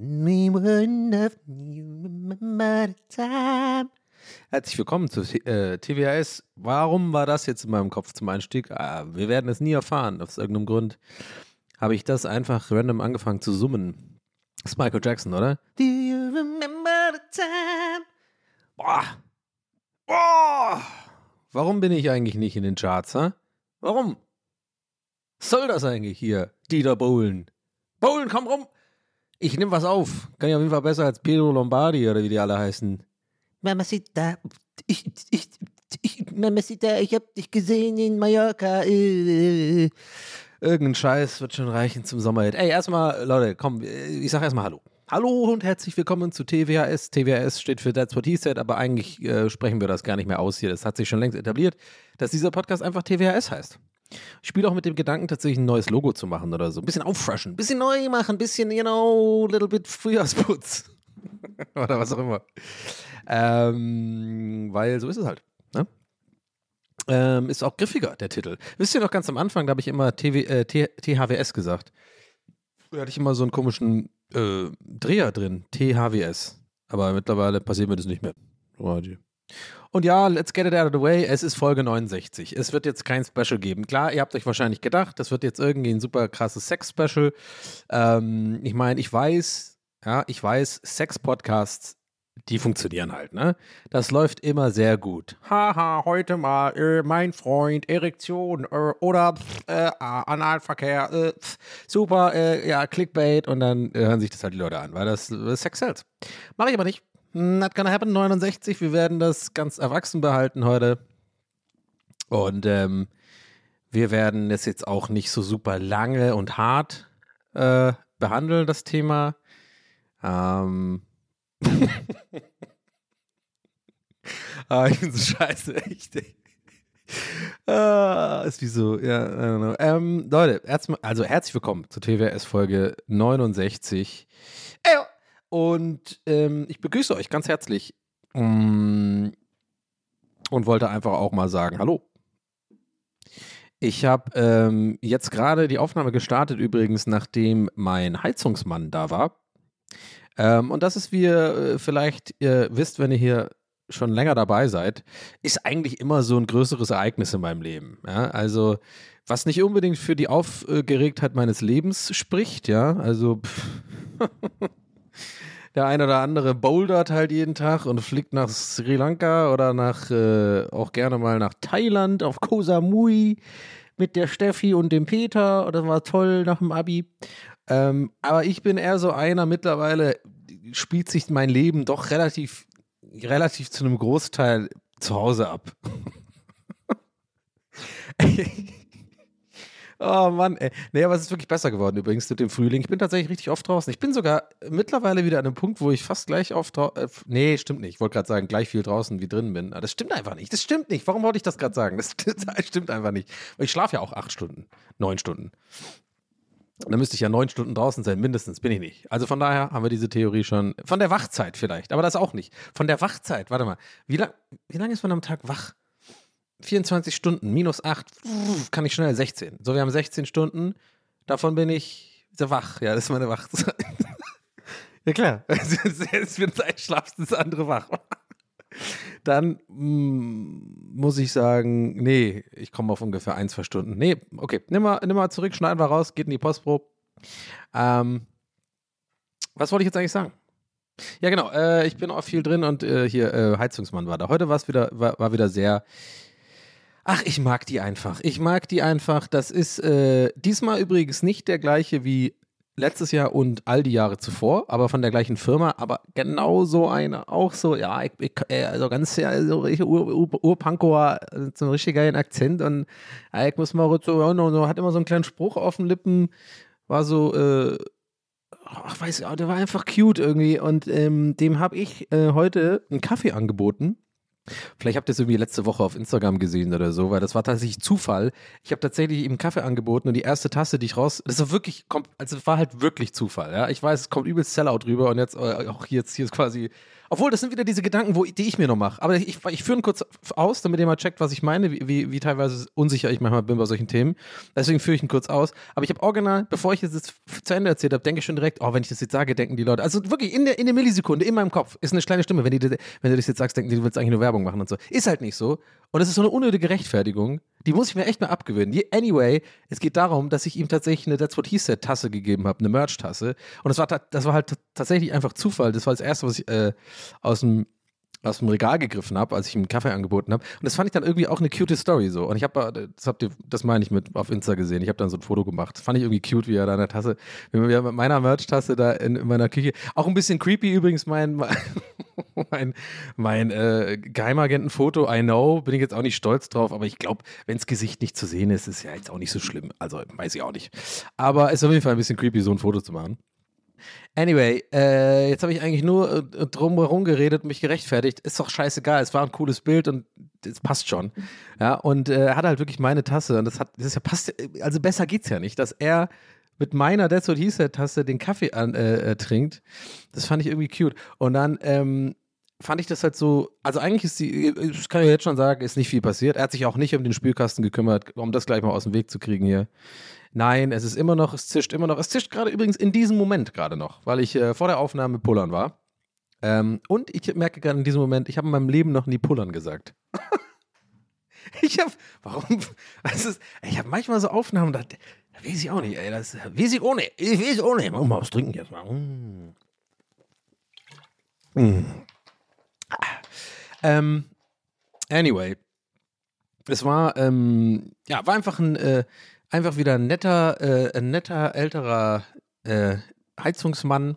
we nothing? You remember the time? Herzlich willkommen zu äh, TWAS. Warum war das jetzt in meinem Kopf zum Einstieg? Ah, wir werden es nie erfahren. Aus irgendeinem Grund habe ich das einfach random angefangen zu summen. Das ist Michael Jackson, oder? Do you remember the time? Boah. Boah. Warum bin ich eigentlich nicht in den Charts, hä? Warum? Was soll das eigentlich hier? Dieter Bohlen. Bohlen, komm rum! Ich nehme was auf. Kann ja auf jeden Fall besser als Pedro Lombardi oder wie die alle heißen. Mamacita, ich, ich, ich, Mamacita, ich hab dich gesehen in Mallorca. Äh. Irgendein Scheiß wird schon reichen zum Sommerhit. Ey, erstmal, Leute, komm, ich sag erstmal Hallo. Hallo und herzlich willkommen zu TWHS. TWHS steht für That's What He Said, aber eigentlich äh, sprechen wir das gar nicht mehr aus hier. Das hat sich schon längst etabliert, dass dieser Podcast einfach TWHS heißt. Ich spiele auch mit dem Gedanken, tatsächlich ein neues Logo zu machen oder so. Ein bisschen auffrischen, ein bisschen neu machen, ein bisschen, you know, little bit Frühjahrsputz. oder was auch immer. Ähm, weil so ist es halt. Ne? Ähm, ist auch griffiger, der Titel. Wisst ihr noch ganz am Anfang, da habe ich immer TV, äh, THWS gesagt. Da hatte ich immer so einen komischen äh, Dreher drin, THWS. Aber mittlerweile passiert mir das nicht mehr. Und ja, let's get it out of the way. Es ist Folge 69. Es wird jetzt kein Special geben. Klar, ihr habt euch wahrscheinlich gedacht, das wird jetzt irgendwie ein super krasses Sex-Special. Ähm, ich meine, ich weiß, ja, ich weiß, Sex-Podcasts, die funktionieren halt, ne? Das läuft immer sehr gut. Haha, heute mal äh, mein Freund, Erektion äh, oder äh, Analverkehr, äh, super, äh, ja, Clickbait und dann hören sich das halt die Leute an, weil das äh, Sex sells. Mach ich aber nicht. Not gonna happen, 69. Wir werden das ganz erwachsen behalten heute. Und ähm, wir werden es jetzt auch nicht so super lange und hart äh, behandeln, das Thema. Ähm. ah, ich bin so scheiße, echt. Ah, ist wie so, ja, I don't know. Ähm, Leute, also herzlich willkommen zur TWS Folge 69. Und ähm, ich begrüße euch ganz herzlich mm, und wollte einfach auch mal sagen, hallo. Ich habe ähm, jetzt gerade die Aufnahme gestartet, übrigens, nachdem mein Heizungsmann da war. Ähm, und das ist, wie ihr äh, vielleicht ihr wisst, wenn ihr hier schon länger dabei seid, ist eigentlich immer so ein größeres Ereignis in meinem Leben. Ja? Also, was nicht unbedingt für die Aufgeregtheit meines Lebens spricht, ja, also der ein oder andere bouldert halt jeden Tag und fliegt nach Sri Lanka oder nach äh, auch gerne mal nach Thailand auf Koh Samui mit der Steffi und dem Peter. Das war toll nach dem Abi. Ähm, aber ich bin eher so einer mittlerweile, spielt sich mein Leben doch relativ, relativ zu einem Großteil zu Hause ab. Oh Mann, ey. Nee, aber es ist wirklich besser geworden übrigens mit dem Frühling. Ich bin tatsächlich richtig oft draußen. Ich bin sogar mittlerweile wieder an einem Punkt, wo ich fast gleich oft. Äh, nee, stimmt nicht. Ich wollte gerade sagen, gleich viel draußen wie drin bin. Aber das stimmt einfach nicht. Das stimmt nicht. Warum wollte ich das gerade sagen? Das, das stimmt einfach nicht. Ich schlafe ja auch acht Stunden, neun Stunden. Dann müsste ich ja neun Stunden draußen sein, mindestens. Bin ich nicht. Also von daher haben wir diese Theorie schon. Von der Wachzeit vielleicht, aber das auch nicht. Von der Wachzeit, warte mal. Wie lange wie lang ist man am Tag wach? 24 Stunden, minus 8, kann ich schnell 16. So, wir haben 16 Stunden, davon bin ich sehr wach. Ja, das ist meine Wachzeit. ja, klar. Es wird das einschlafst, das andere wach. Dann mm, muss ich sagen, nee, ich komme auf ungefähr ein, zwei Stunden. Nee, okay, nimm mal, nimm mal zurück, schneiden wir raus, geht in die Postpro. Ähm, was wollte ich jetzt eigentlich sagen? Ja, genau, äh, ich bin auch viel drin und äh, hier, äh, Heizungsmann war da. Heute war es wieder, war, war wieder sehr, Ach, ich mag die einfach. Ich mag die einfach. Das ist äh, diesmal übrigens nicht der gleiche wie letztes Jahr und all die Jahre zuvor, aber von der gleichen Firma, aber genau so eine, auch so, ja, ich, ich, äh, also ganz, ja, so richtig Ur, Ur, Urpankower, äh, so einen richtig geilen Akzent und äh, ich muss mal so, ja, no, no, hat immer so einen kleinen Spruch auf den Lippen, war so, äh, ach, weiß ich, der war einfach cute irgendwie und ähm, dem habe ich äh, heute einen Kaffee angeboten. Vielleicht habt ihr es irgendwie letzte Woche auf Instagram gesehen oder so, weil das war tatsächlich Zufall. Ich habe tatsächlich ihm Kaffee angeboten und die erste Tasse, die ich raus, das war wirklich, also war halt wirklich Zufall. Ja, ich weiß, es kommt übelst Sellout rüber und jetzt äh, auch jetzt hier ist quasi obwohl, das sind wieder diese Gedanken, wo, die ich mir noch mache. Aber ich, ich führe ihn kurz aus, damit ihr mal checkt, was ich meine, wie, wie, wie teilweise unsicher ich manchmal bin bei solchen Themen. Deswegen führe ich ihn kurz aus. Aber ich habe original, bevor ich das jetzt zu Ende erzählt habe, denke ich schon direkt, oh, wenn ich das jetzt sage, denken die Leute. Also wirklich in der, in der Millisekunde, in meinem Kopf, ist eine kleine Stimme. Wenn, die, wenn du das jetzt sagst, denken die, du willst eigentlich nur Werbung machen und so. Ist halt nicht so. Und es ist so eine unnötige Rechtfertigung. Die muss ich mir echt mal abgewöhnen. Anyway, es geht darum, dass ich ihm tatsächlich eine That's What He Said Tasse gegeben habe, eine Merch-Tasse. Und das war, das war halt tatsächlich einfach Zufall. Das war das Erste, was ich äh, aus dem aus dem Regal gegriffen habe, als ich ihm einen Kaffee angeboten habe. Und das fand ich dann irgendwie auch eine cute Story so. Und ich habe, äh, das habt ihr, das meine ich mit auf Insta gesehen. Ich habe dann so ein Foto gemacht. Das fand ich irgendwie cute, wie er da in der Tasse, wie er mit meiner Merch-Tasse da in, in, meiner Küche. Auch ein bisschen creepy übrigens mein, mein, mein äh, Geheimagentenfoto. I know, bin ich jetzt auch nicht stolz drauf, aber ich glaube, wenn das Gesicht nicht zu sehen ist, ist ja jetzt auch nicht so schlimm. Also weiß ich auch nicht. Aber es ist auf jeden Fall ein bisschen creepy, so ein Foto zu machen. Anyway, äh, jetzt habe ich eigentlich nur äh, drumherum geredet mich gerechtfertigt. Ist doch scheißegal, es war ein cooles Bild und es passt schon. Ja, und äh, er hat halt wirklich meine Tasse und das hat, das ja passt, also besser geht's ja nicht, dass er mit meiner That's What He Said Tasse den Kaffee an, äh, äh, trinkt. Das fand ich irgendwie cute. Und dann ähm, fand ich das halt so, also eigentlich ist die, das kann ich jetzt schon sagen, ist nicht viel passiert. Er hat sich auch nicht um den Spülkasten gekümmert, um das gleich mal aus dem Weg zu kriegen hier. Nein, es ist immer noch, es zischt immer noch. Es zischt gerade übrigens in diesem Moment gerade noch, weil ich äh, vor der Aufnahme pullern war. Ähm, und ich merke gerade in diesem Moment, ich habe in meinem Leben noch nie pullern gesagt. ich habe, warum? Also, ich habe manchmal so Aufnahmen, da, da weiß ich auch nicht, ey, das weiß ich ohne, ich weiß ohne. Mach mal was trinken jetzt mal. Mm. Mm. Ähm, anyway, es war, ähm, ja, war einfach ein, äh, einfach wieder ein netter, äh, ein netter älterer äh, Heizungsmann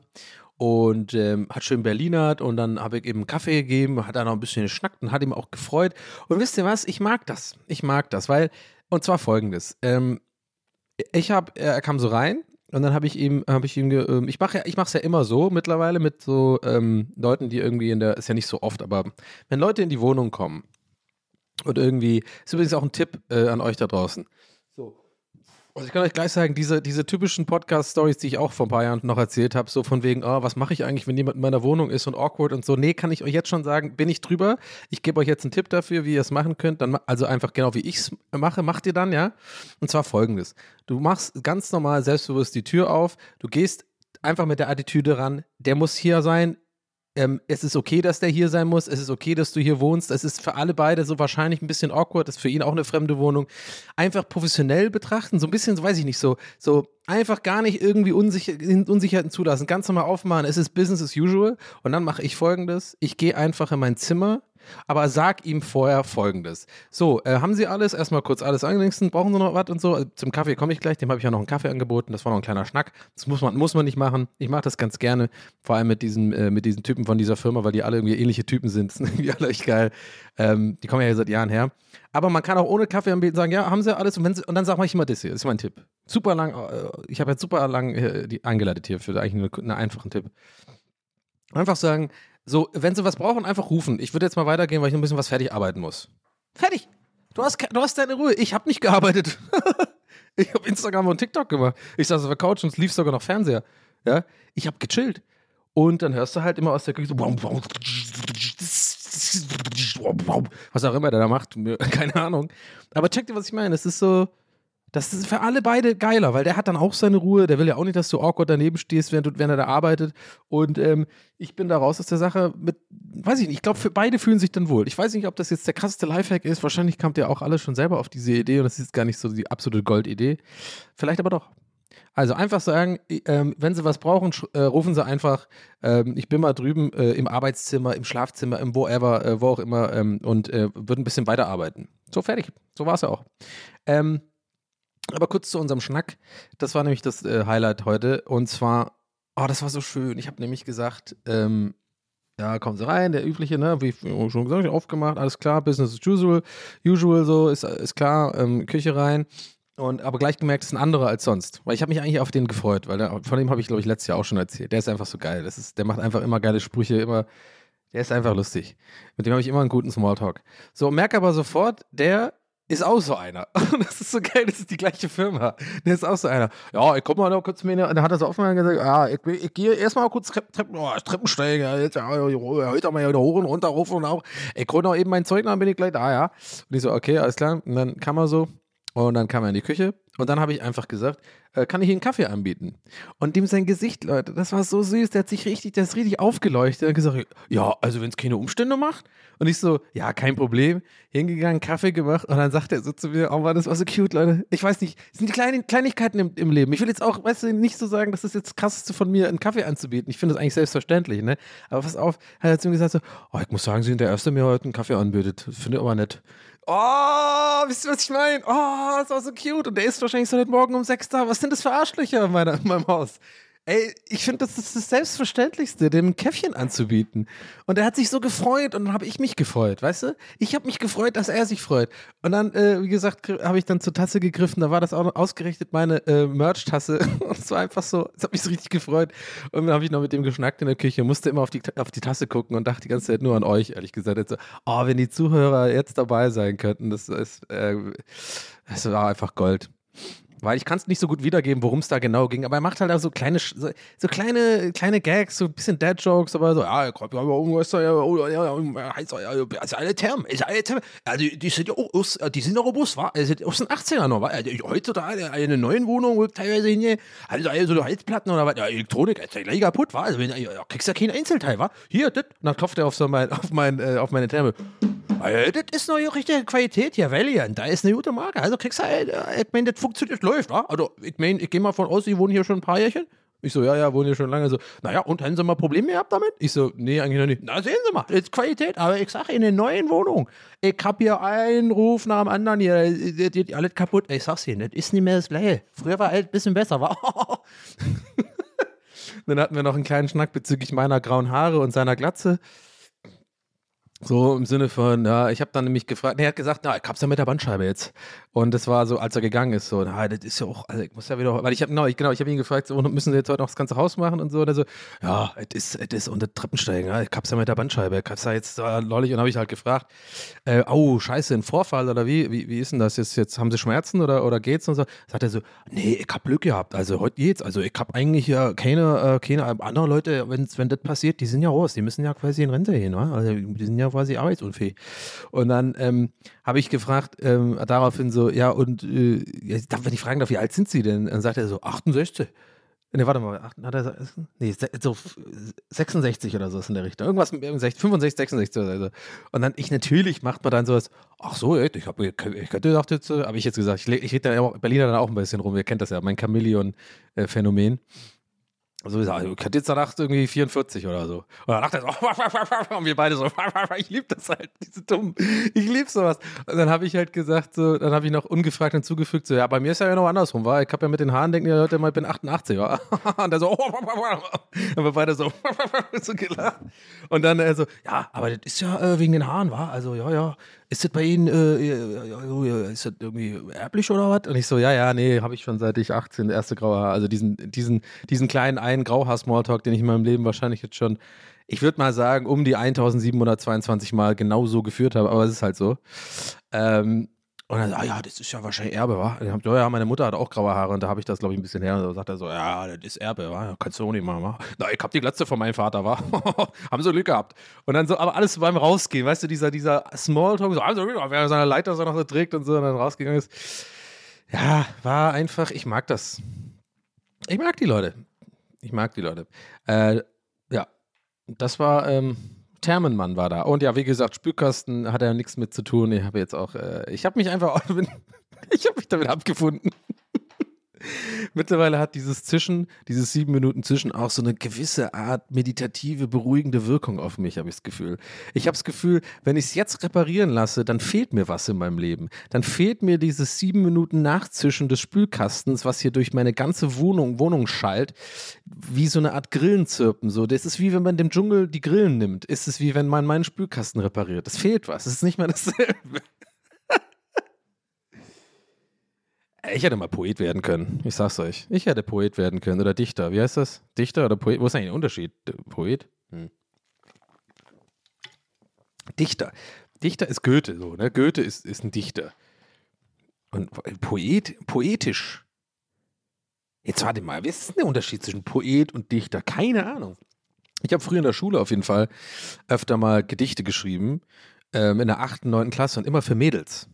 und ähm, hat schön Berlinert und dann habe ich ihm Kaffee gegeben, hat er noch ein bisschen geschnackt und hat ihm auch gefreut. Und wisst ihr was? Ich mag das. Ich mag das, weil, und zwar folgendes. Ähm, ich habe, er kam so rein und dann habe ich ihm, habe ich ihm, ähm, ich mache ich mache es ja immer so mittlerweile mit so ähm, Leuten, die irgendwie in der, ist ja nicht so oft, aber wenn Leute in die Wohnung kommen und irgendwie, ist übrigens auch ein Tipp äh, an euch da draußen. So, also ich kann euch gleich sagen, diese, diese typischen Podcast-Stories, die ich auch vor ein paar Jahren noch erzählt habe, so von wegen, oh, was mache ich eigentlich, wenn jemand in meiner Wohnung ist und awkward und so. Nee, kann ich euch jetzt schon sagen, bin ich drüber. Ich gebe euch jetzt einen Tipp dafür, wie ihr es machen könnt. Dann, also einfach genau wie ich es mache, macht ihr dann, ja. Und zwar folgendes. Du machst ganz normal selbstbewusst die Tür auf, du gehst einfach mit der Attitüde ran, der muss hier sein, ähm, es ist okay, dass der hier sein muss, es ist okay, dass du hier wohnst, es ist für alle beide so wahrscheinlich ein bisschen awkward, das ist für ihn auch eine fremde Wohnung. Einfach professionell betrachten, so ein bisschen, so weiß ich nicht, so, so einfach gar nicht irgendwie Unsicher Unsicherheiten zulassen, ganz normal aufmachen, es ist Business as usual. Und dann mache ich folgendes, ich gehe einfach in mein Zimmer, aber sag ihm vorher folgendes. So, äh, haben Sie alles? Erstmal kurz alles angelinkt. Brauchen Sie noch was und so? Also zum Kaffee komme ich gleich. Dem habe ich ja noch einen Kaffee angeboten. Das war noch ein kleiner Schnack. Das muss man, muss man nicht machen. Ich mache das ganz gerne. Vor allem mit diesen, äh, mit diesen Typen von dieser Firma, weil die alle irgendwie ähnliche Typen sind. Das sind irgendwie alle echt geil. Ähm, die kommen ja hier seit Jahren her. Aber man kann auch ohne Kaffee anbieten sagen, ja, haben Sie alles? Und, Sie, und dann sage ich immer das hier. Das ist mein Tipp. Super lang. Äh, ich habe jetzt super lang äh, die eingeleitet hier für eigentlich einen, einen einfachen Tipp. Einfach sagen, so, wenn sie was brauchen, einfach rufen. Ich würde jetzt mal weitergehen, weil ich noch ein bisschen was fertig arbeiten muss. Fertig. Du hast, du hast deine Ruhe. Ich habe nicht gearbeitet. ich habe Instagram und TikTok gemacht. Ich saß auf der Couch und es lief sogar noch Fernseher. Ja, ich habe gechillt. Und dann hörst du halt immer aus der Küche so was auch immer der da macht, keine Ahnung. Aber check dir, was ich meine. Es ist so, das ist für alle beide geiler, weil der hat dann auch seine Ruhe. Der will ja auch nicht, dass du awkward daneben stehst, während, du, während er da arbeitet. Und ähm, ich bin da raus aus der Sache mit, weiß ich nicht, ich glaube, für beide fühlen sich dann wohl. Ich weiß nicht, ob das jetzt der krasseste Lifehack ist. Wahrscheinlich kamt ihr auch alle schon selber auf diese Idee und das ist gar nicht so die absolute Goldidee. Vielleicht aber doch. Also einfach sagen, ähm, wenn Sie was brauchen, äh, rufen Sie einfach. Ähm, ich bin mal drüben äh, im Arbeitszimmer, im Schlafzimmer, im Whatever, äh, wo auch immer ähm, und äh, würde ein bisschen weiterarbeiten. So fertig. So war es ja auch. Ähm, aber kurz zu unserem Schnack. Das war nämlich das äh, Highlight heute. Und zwar, oh, das war so schön. Ich habe nämlich gesagt, ähm, ja, kommen Sie rein, der übliche, ne, wie schon gesagt, aufgemacht, alles klar, Business as usual, usual so, ist, ist klar, ähm, Küche rein. Und aber gleich gemerkt, es ist ein anderer als sonst. Weil ich habe mich eigentlich auf den gefreut, weil der, von dem habe ich, glaube ich, letztes Jahr auch schon erzählt. Der ist einfach so geil. Das ist, der macht einfach immer geile Sprüche, immer. Der ist einfach lustig. Mit dem habe ich immer einen guten Smalltalk. So, merke aber sofort, der ist auch so einer. Das ist so geil, das ist die gleiche Firma. Der ist auch so einer. Ja, ich guck mal noch kurz mir, dann hat er so offen gesagt, ja, ich, ich gehe erstmal kurz Treppen, Treppen, oh, Treppensteigen, jetzt, ja, heute mal wieder hoch und runter, rauf und auch. Ich hole noch eben mein Zeug, dann bin ich gleich da, ja. Und ich so, okay, alles klar. Und dann kam er so, und dann kam er in die Küche und dann habe ich einfach gesagt, äh, kann ich Ihnen Kaffee anbieten? Und dem sein Gesicht, Leute, das war so süß, der hat sich richtig, der ist richtig aufgeleuchtet und gesagt, ja, also wenn es keine Umstände macht. Und ich so, ja, kein Problem. Hingegangen, Kaffee gemacht und dann sagt er so zu mir, oh Mann, das war so cute, Leute. Ich weiß nicht, es sind die kleinen Kleinigkeiten im, im Leben. Ich will jetzt auch, weißt du, nicht so sagen, das ist jetzt das krasseste von mir, einen Kaffee anzubieten. Ich finde das eigentlich selbstverständlich, ne? Aber pass auf, hat er zu mir gesagt so, oh, ich muss sagen, Sie sind der Erste, der mir heute einen Kaffee anbietet. Finde ich aber nett. Oh, wisst ihr, was ich meine? Oh, das war so cute. Und der ist wahrscheinlich so heute Morgen um sechs da. Was sind das für Arschlöcher in, meiner, in meinem Haus? Ey, ich finde, das ist das Selbstverständlichste, dem ein Käffchen anzubieten. Und er hat sich so gefreut und dann habe ich mich gefreut, weißt du? Ich habe mich gefreut, dass er sich freut. Und dann, äh, wie gesagt, habe ich dann zur Tasse gegriffen. Da war das auch ausgerichtet meine äh, Merch-Tasse. Und es war einfach so, es hat mich so richtig gefreut. Und dann habe ich noch mit dem geschnackt in der Küche, musste immer auf die, auf die Tasse gucken und dachte die ganze Zeit nur an euch, ehrlich gesagt. Jetzt so, oh, wenn die Zuhörer jetzt dabei sein könnten, das ist, äh, das war einfach Gold. Weil ich kann es nicht so gut wiedergeben, worum es da genau ging, aber er macht halt auch so kleine, so, so kleine, kleine Gags, so ein bisschen Dad-Jokes, aber so, ja, kommt ja also alle Termen, ist alle Termen, ja, die, die sind ja aus, die sind ja robust, wa? Die sind aus den 80er noch, wa? Heutzutage eine neuen Wohnung, teilweise hin, also, also so Heizplatten oder was, ja, Elektronik, ist ja gleich kaputt, wa? Also, wenn, ja, kriegst ja kein Einzelteil, wa? Hier, das, und dann klopft er auf so mein, auf mein, äh, auf meine Terme. Ja, das ist noch richtige Qualität hier, Valiant, da ist eine gute Marke, also kriegst du, äh, ich meine, das funktioniert, läuft, wa? Also, ich meine, ich gehe mal von aus, Sie wohnen hier schon ein paar Jährchen. Ich so, ja, ja, wohnen hier schon lange. So, naja, und haben Sie mal Probleme gehabt damit? Ich so, nee, eigentlich noch nicht. Na, sehen Sie mal, das ist Qualität. Aber ich sage, in der neuen Wohnung, ich hab hier einen Ruf nach dem anderen hier, das geht alles kaputt. Ich sag's Ihnen, das ist nicht mehr das Gleiche. Früher war alles ein bisschen besser, war. Dann hatten wir noch einen kleinen Schnack bezüglich meiner grauen Haare und seiner Glatze. So im Sinne von, ja, ich habe dann nämlich gefragt, er hat gesagt, na, ich hab's ja mit der Bandscheibe jetzt. Und das war so, als er gegangen ist, so, na, das ist ja auch, also ich muss ja wieder, weil ich habe, genau, ich, genau, ich habe ihn gefragt, so, müssen Sie jetzt heute noch das ganze Haus machen und so, und er so, ja, es ist, es ist unter Treppensteigen, ja, ich hab's ja mit der Bandscheibe, ich hab's ja jetzt äh, neulich, und habe ich halt gefragt, äh, oh, scheiße, ein Vorfall oder wie, wie, wie ist denn das jetzt, jetzt haben Sie Schmerzen oder, oder geht's und so? Sagt er so, nee, ich hab Glück gehabt, also heute geht's, also ich hab eigentlich ja keine, äh, keine andere Leute, wenn, wenn das passiert, die sind ja raus, die müssen ja quasi in Rente gehen, wa? also die sind ja quasi arbeitsunfähig. Und dann ähm, habe ich gefragt, ähm, daraufhin so, ja, und äh, ja, wenn ich fragen darf, wie alt sind Sie denn? Dann sagt er so, 68. Ne, warte mal, hat er, nee, so 66 oder so ist in der Richtung. Irgendwas mit 65, 66 oder so. Und dann, ich natürlich macht man dann sowas, ach so, ich, habe ich könnte gedacht jetzt, habe ich jetzt gesagt, ich, ich rede da Berliner dann auch ein bisschen rum, ihr kennt das ja, mein Chamäleon-Phänomen. Also ich hatte jetzt danach irgendwie 44 oder so. Und dann dachte er so, und wir beide so, ich liebe das halt, diese dumm. Ich liebe sowas. Und dann habe ich halt gesagt, so, dann habe ich noch ungefragt hinzugefügt, so, ja, bei mir ist ja genau andersrum, war. Ich habe ja mit den Haaren, denken die Leute mal, ich bin 88, war. Und der so, und wir beide so, so gelacht. Und dann so, ja, aber das ist ja äh, wegen den Haaren, war. Also, ja, ja. Ist das bei Ihnen, äh, ist das irgendwie erblich oder was? Und ich so, ja, ja, nee, habe ich schon seit ich 18, erste graue Haar. Also diesen, diesen, diesen kleinen einen Grauhaar-Smalltalk, den ich in meinem Leben wahrscheinlich jetzt schon, ich würde mal sagen, um die 1722 Mal genau so geführt habe, aber es ist halt so. Ähm, und dann, ah ja, das ist ja wahrscheinlich Erbe, wa? Ja, ja, meine Mutter hat auch graue Haare und da habe ich das, glaube ich, ein bisschen her. Und da sagt er so, ja, das ist Erbe, wa? Kannst du auch nicht machen, wa? Na, ich habe die Glatze von meinem Vater, wa? Haben so Glück gehabt. Und dann so, aber alles beim Rausgehen, weißt du, dieser, dieser Smalltalk, so, also, wer seine Leiter so noch so trägt und so und dann rausgegangen ist. Ja, war einfach, ich mag das. Ich mag die Leute. Ich mag die Leute. Äh, ja, das war, ähm, Thermenmann war da. Und ja, wie gesagt, Spülkasten hat er nichts mit zu tun. Ich habe jetzt auch, äh, ich habe mich einfach, ich habe mich damit abgefunden. Mittlerweile hat dieses Zischen, dieses sieben Minuten Zischen auch so eine gewisse Art meditative, beruhigende Wirkung auf mich, habe ich das Gefühl. Ich habe das Gefühl, wenn ich es jetzt reparieren lasse, dann fehlt mir was in meinem Leben. Dann fehlt mir dieses sieben Minuten Nachzischen des Spülkastens, was hier durch meine ganze Wohnung, Wohnung schallt, wie so eine Art Grillenzirpen. So, das ist wie wenn man dem Dschungel die Grillen nimmt. Ist es wie wenn man meinen Spülkasten repariert. Es fehlt was. Es ist nicht mehr dasselbe. Ich hätte mal Poet werden können. Ich sag's euch. Ich hätte Poet werden können oder Dichter. Wie heißt das? Dichter oder Poet? Wo ist eigentlich der Unterschied? Poet? Hm. Dichter. Dichter ist Goethe, so, ne? Goethe ist, ist ein Dichter. Und Poet, poetisch. Jetzt warte mal, was ist denn der Unterschied zwischen Poet und Dichter? Keine Ahnung. Ich habe früher in der Schule auf jeden Fall öfter mal Gedichte geschrieben, ähm, in der 8., 9. Klasse und immer für Mädels.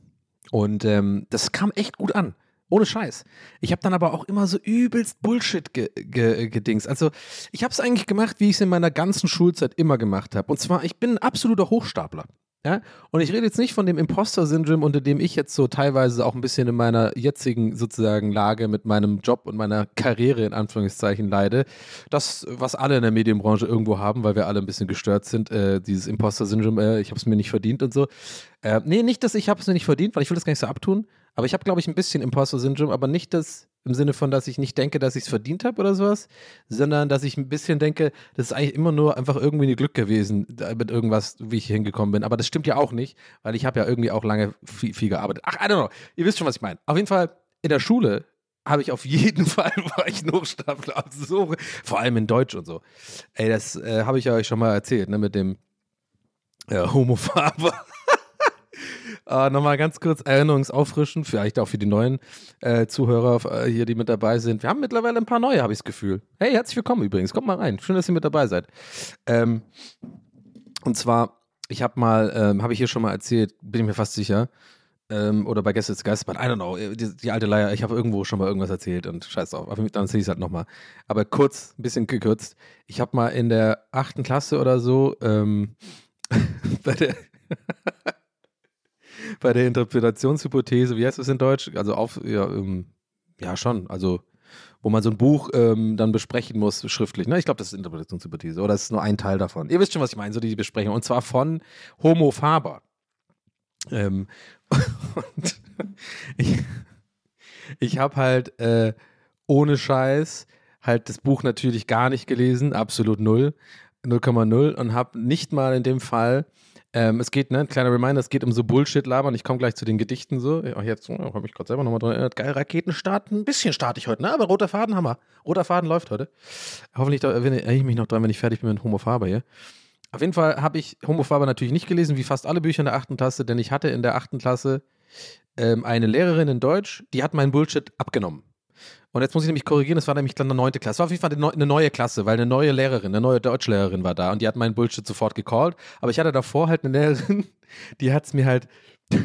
Und ähm, das kam echt gut an. Ohne Scheiß. Ich habe dann aber auch immer so übelst Bullshit ge ge gedings. Also ich habe es eigentlich gemacht, wie ich es in meiner ganzen Schulzeit immer gemacht habe. Und zwar, ich bin ein absoluter Hochstapler. Ja? Und ich rede jetzt nicht von dem Imposter-Syndrom, unter dem ich jetzt so teilweise auch ein bisschen in meiner jetzigen sozusagen Lage mit meinem Job und meiner Karriere in Anführungszeichen leide. Das, was alle in der Medienbranche irgendwo haben, weil wir alle ein bisschen gestört sind, äh, dieses Imposter-Syndrom, äh, ich habe es mir nicht verdient und so. Äh, nee, nicht, dass ich habe es mir nicht verdient, weil ich will das gar nicht so abtun. Aber ich habe, glaube ich, ein bisschen Imposter-Syndrom, aber nicht das im Sinne von, dass ich nicht denke, dass ich es verdient habe oder sowas, sondern dass ich ein bisschen denke, das ist eigentlich immer nur einfach irgendwie ein Glück gewesen mit irgendwas, wie ich hier hingekommen bin. Aber das stimmt ja auch nicht, weil ich habe ja irgendwie auch lange viel, viel gearbeitet. Ach, I don't know. Ihr wisst schon, was ich meine. Auf jeden Fall in der Schule habe ich auf jeden Fall, war ich ein Hochstapler. So, vor allem in Deutsch und so. Ey, das äh, habe ich euch schon mal erzählt, ne, mit dem äh, Homofarbe. Äh, Nochmal ganz kurz Erinnerungsauffrischen, vielleicht auch für die neuen äh, Zuhörer äh, hier, die mit dabei sind. Wir haben mittlerweile ein paar neue, habe ich das Gefühl. Hey, herzlich willkommen übrigens. Kommt mal rein. Schön, dass ihr mit dabei seid. Ähm, und zwar, ich habe mal, ähm, habe ich hier schon mal erzählt, bin ich mir fast sicher, ähm, oder bei Gäste des Geistesmann, I don't know, äh, die, die alte Leier, ich habe irgendwo schon mal irgendwas erzählt und scheiß drauf, dann erzähle ich es halt nochmal. Aber kurz, ein bisschen gekürzt, ich habe mal in der achten Klasse oder so, ähm, bei der bei der Interpretationshypothese, wie heißt das in Deutsch? Also auf, ja, ähm, ja schon, also wo man so ein Buch ähm, dann besprechen muss, schriftlich. Ne? Ich glaube, das ist Interpretationshypothese oder das ist nur ein Teil davon. Ihr wisst schon, was ich meine, so die Besprechung. Und zwar von Homo Faber. Ähm, und ich, ich habe halt äh, ohne Scheiß halt das Buch natürlich gar nicht gelesen, absolut null, 0,0 und habe nicht mal in dem Fall ähm, es geht, ne, kleiner Reminder, es geht um so Bullshit-Labern. Ich komme gleich zu den Gedichten so. Auch jetzt oh, habe ich gerade selber nochmal dran erinnert. Geil, Raketenstarten. Ein bisschen starte ich heute, ne? Aber roter Faden wir. Roter Faden läuft heute. Hoffentlich erinnere ich mich noch dran, wenn ich fertig bin mit Homo Faber hier. Auf jeden Fall habe ich Homo Faber natürlich nicht gelesen, wie fast alle Bücher in der achten Klasse, denn ich hatte in der achten Klasse ähm, eine Lehrerin in Deutsch, die hat meinen Bullshit abgenommen. Und jetzt muss ich nämlich korrigieren, das war nämlich dann eine neunte Klasse. Das war auf jeden Fall eine neue Klasse, weil eine neue Lehrerin, eine neue Deutschlehrerin war da und die hat meinen Bullshit sofort gecallt. Aber ich hatte davor halt eine Lehrerin, die hat es mir halt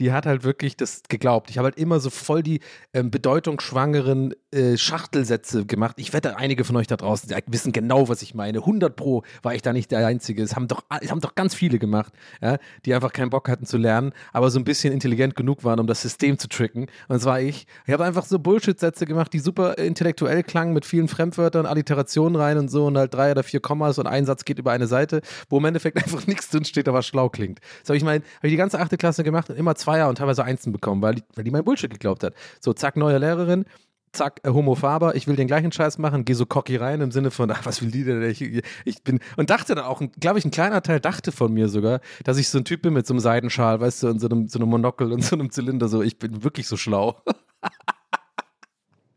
die hat halt wirklich das geglaubt. Ich habe halt immer so voll die ähm, bedeutungsschwangeren äh, Schachtelsätze gemacht. Ich wette, einige von euch da draußen wissen genau, was ich meine. 100 Pro war ich da nicht der Einzige. Es haben doch, es haben doch ganz viele gemacht, ja, die einfach keinen Bock hatten zu lernen, aber so ein bisschen intelligent genug waren, um das System zu tricken. Und das war ich. Ich habe einfach so Bullshit-Sätze gemacht, die super intellektuell klangen, mit vielen Fremdwörtern, Alliterationen rein und so und halt drei oder vier Kommas und ein Satz geht über eine Seite, wo im Endeffekt einfach nichts drin steht, aber schlau klingt. Das habe ich mein, habe ich die ganze achte Klasse gemacht und immer zwei Zweier und teilweise Einsen bekommen, weil weil die mein Bullshit geglaubt hat. So, zack, neue Lehrerin, zack, Homo Faber, ich will den gleichen Scheiß machen, geh so cocky rein im Sinne von, ach, was will die denn? Ich, ich bin, und dachte dann auch, glaube ich, ein kleiner Teil dachte von mir sogar, dass ich so ein Typ bin mit so einem Seidenschal, weißt du, und so einem, so einem Monokel und so einem Zylinder, so, ich bin wirklich so schlau.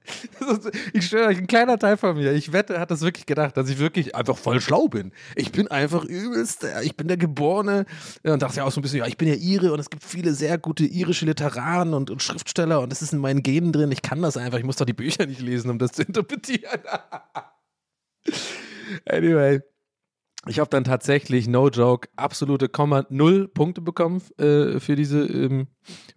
Ich schwöre euch, ein kleiner Teil von mir, ich wette, hat das wirklich gedacht, dass ich wirklich einfach voll schlau bin. Ich bin einfach übelst, ich bin der Geborene. Und dachte ja auch so ein bisschen, ja, ich bin ja Ire und es gibt viele sehr gute irische Literaten und, und Schriftsteller und das ist in meinen Genen drin. Ich kann das einfach, ich muss doch die Bücher nicht lesen, um das zu interpretieren. anyway. Ich habe dann tatsächlich, no joke, absolute Komma null Punkte bekommen äh, für, diese, ähm,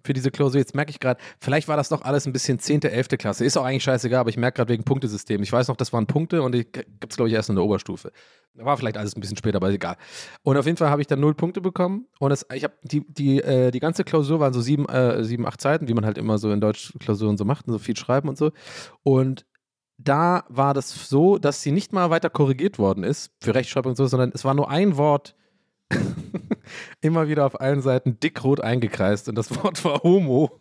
für diese Klausur. Jetzt merke ich gerade, vielleicht war das doch alles ein bisschen 10., 11. Klasse. Ist auch eigentlich scheißegal, aber ich merke gerade wegen Punktesystem. Ich weiß noch, das waren Punkte und die gibt es, glaube ich, erst in der Oberstufe. War vielleicht alles ein bisschen später, aber egal. Und auf jeden Fall habe ich dann null Punkte bekommen. Und das, ich habe die, die, äh, die ganze Klausur waren so sieben, äh, sieben, acht Seiten, wie man halt immer so in Deutschklausuren so macht, so viel schreiben und so. Und da war das so, dass sie nicht mal weiter korrigiert worden ist für Rechtschreibung und so, sondern es war nur ein Wort immer wieder auf allen Seiten dickrot eingekreist und das Wort war Homo.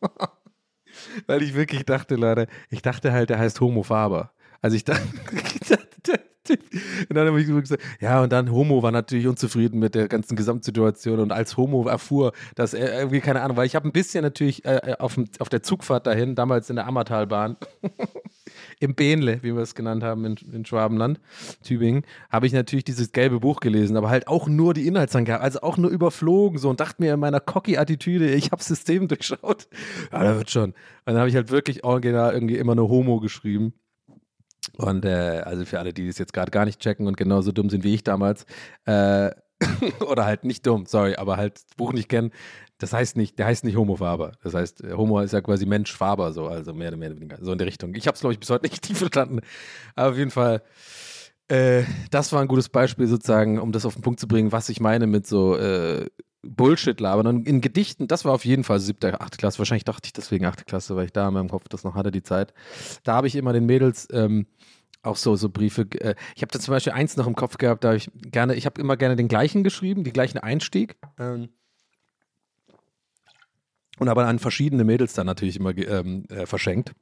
Weil ich wirklich dachte, Leute, ich dachte halt, der heißt Homo Faber. Also ich dachte, und dann habe ich gesagt, ja, und dann Homo war natürlich unzufrieden mit der ganzen Gesamtsituation und als Homo erfuhr, dass er irgendwie, keine Ahnung, weil ich habe ein bisschen natürlich äh, auf, dem- auf der Zugfahrt dahin, damals in der Ammertalbahn, im Bähnle, wie wir es genannt haben in, in Schwabenland, Tübingen, habe ich natürlich dieses gelbe Buch gelesen, aber halt auch nur die Inhaltsangabe, also auch nur überflogen so und dachte mir in meiner cocky-Attitüde, ich habe System durchschaut. Ja, da wird schon. Und dann habe ich halt wirklich original irgendwie immer nur Homo geschrieben. Und äh, also für alle, die das jetzt gerade gar nicht checken und genauso dumm sind wie ich damals, äh, oder halt nicht dumm, sorry, aber halt das Buch nicht kennen, das heißt nicht, der heißt nicht Homo Faber. Das heißt, äh, Homo ist ja quasi Mensch Faber, so, also mehr oder mehr, oder weniger, so in der Richtung. Ich habe es, glaube ich, bis heute nicht tief verstanden. Aber auf jeden Fall, äh, das war ein gutes Beispiel sozusagen, um das auf den Punkt zu bringen, was ich meine mit so äh, Bullshit labern. Und in Gedichten, das war auf jeden Fall siebte, achte Klasse. Wahrscheinlich dachte ich deswegen achte Klasse, weil ich da in meinem Kopf das noch hatte, die Zeit. Da habe ich immer den Mädels ähm, auch so, so Briefe. Äh, ich habe da zum Beispiel eins noch im Kopf gehabt, da habe ich gerne, ich habe immer gerne den gleichen geschrieben, die gleichen Einstieg. Ähm, und aber an verschiedene Mädels dann natürlich immer ähm, äh, verschenkt.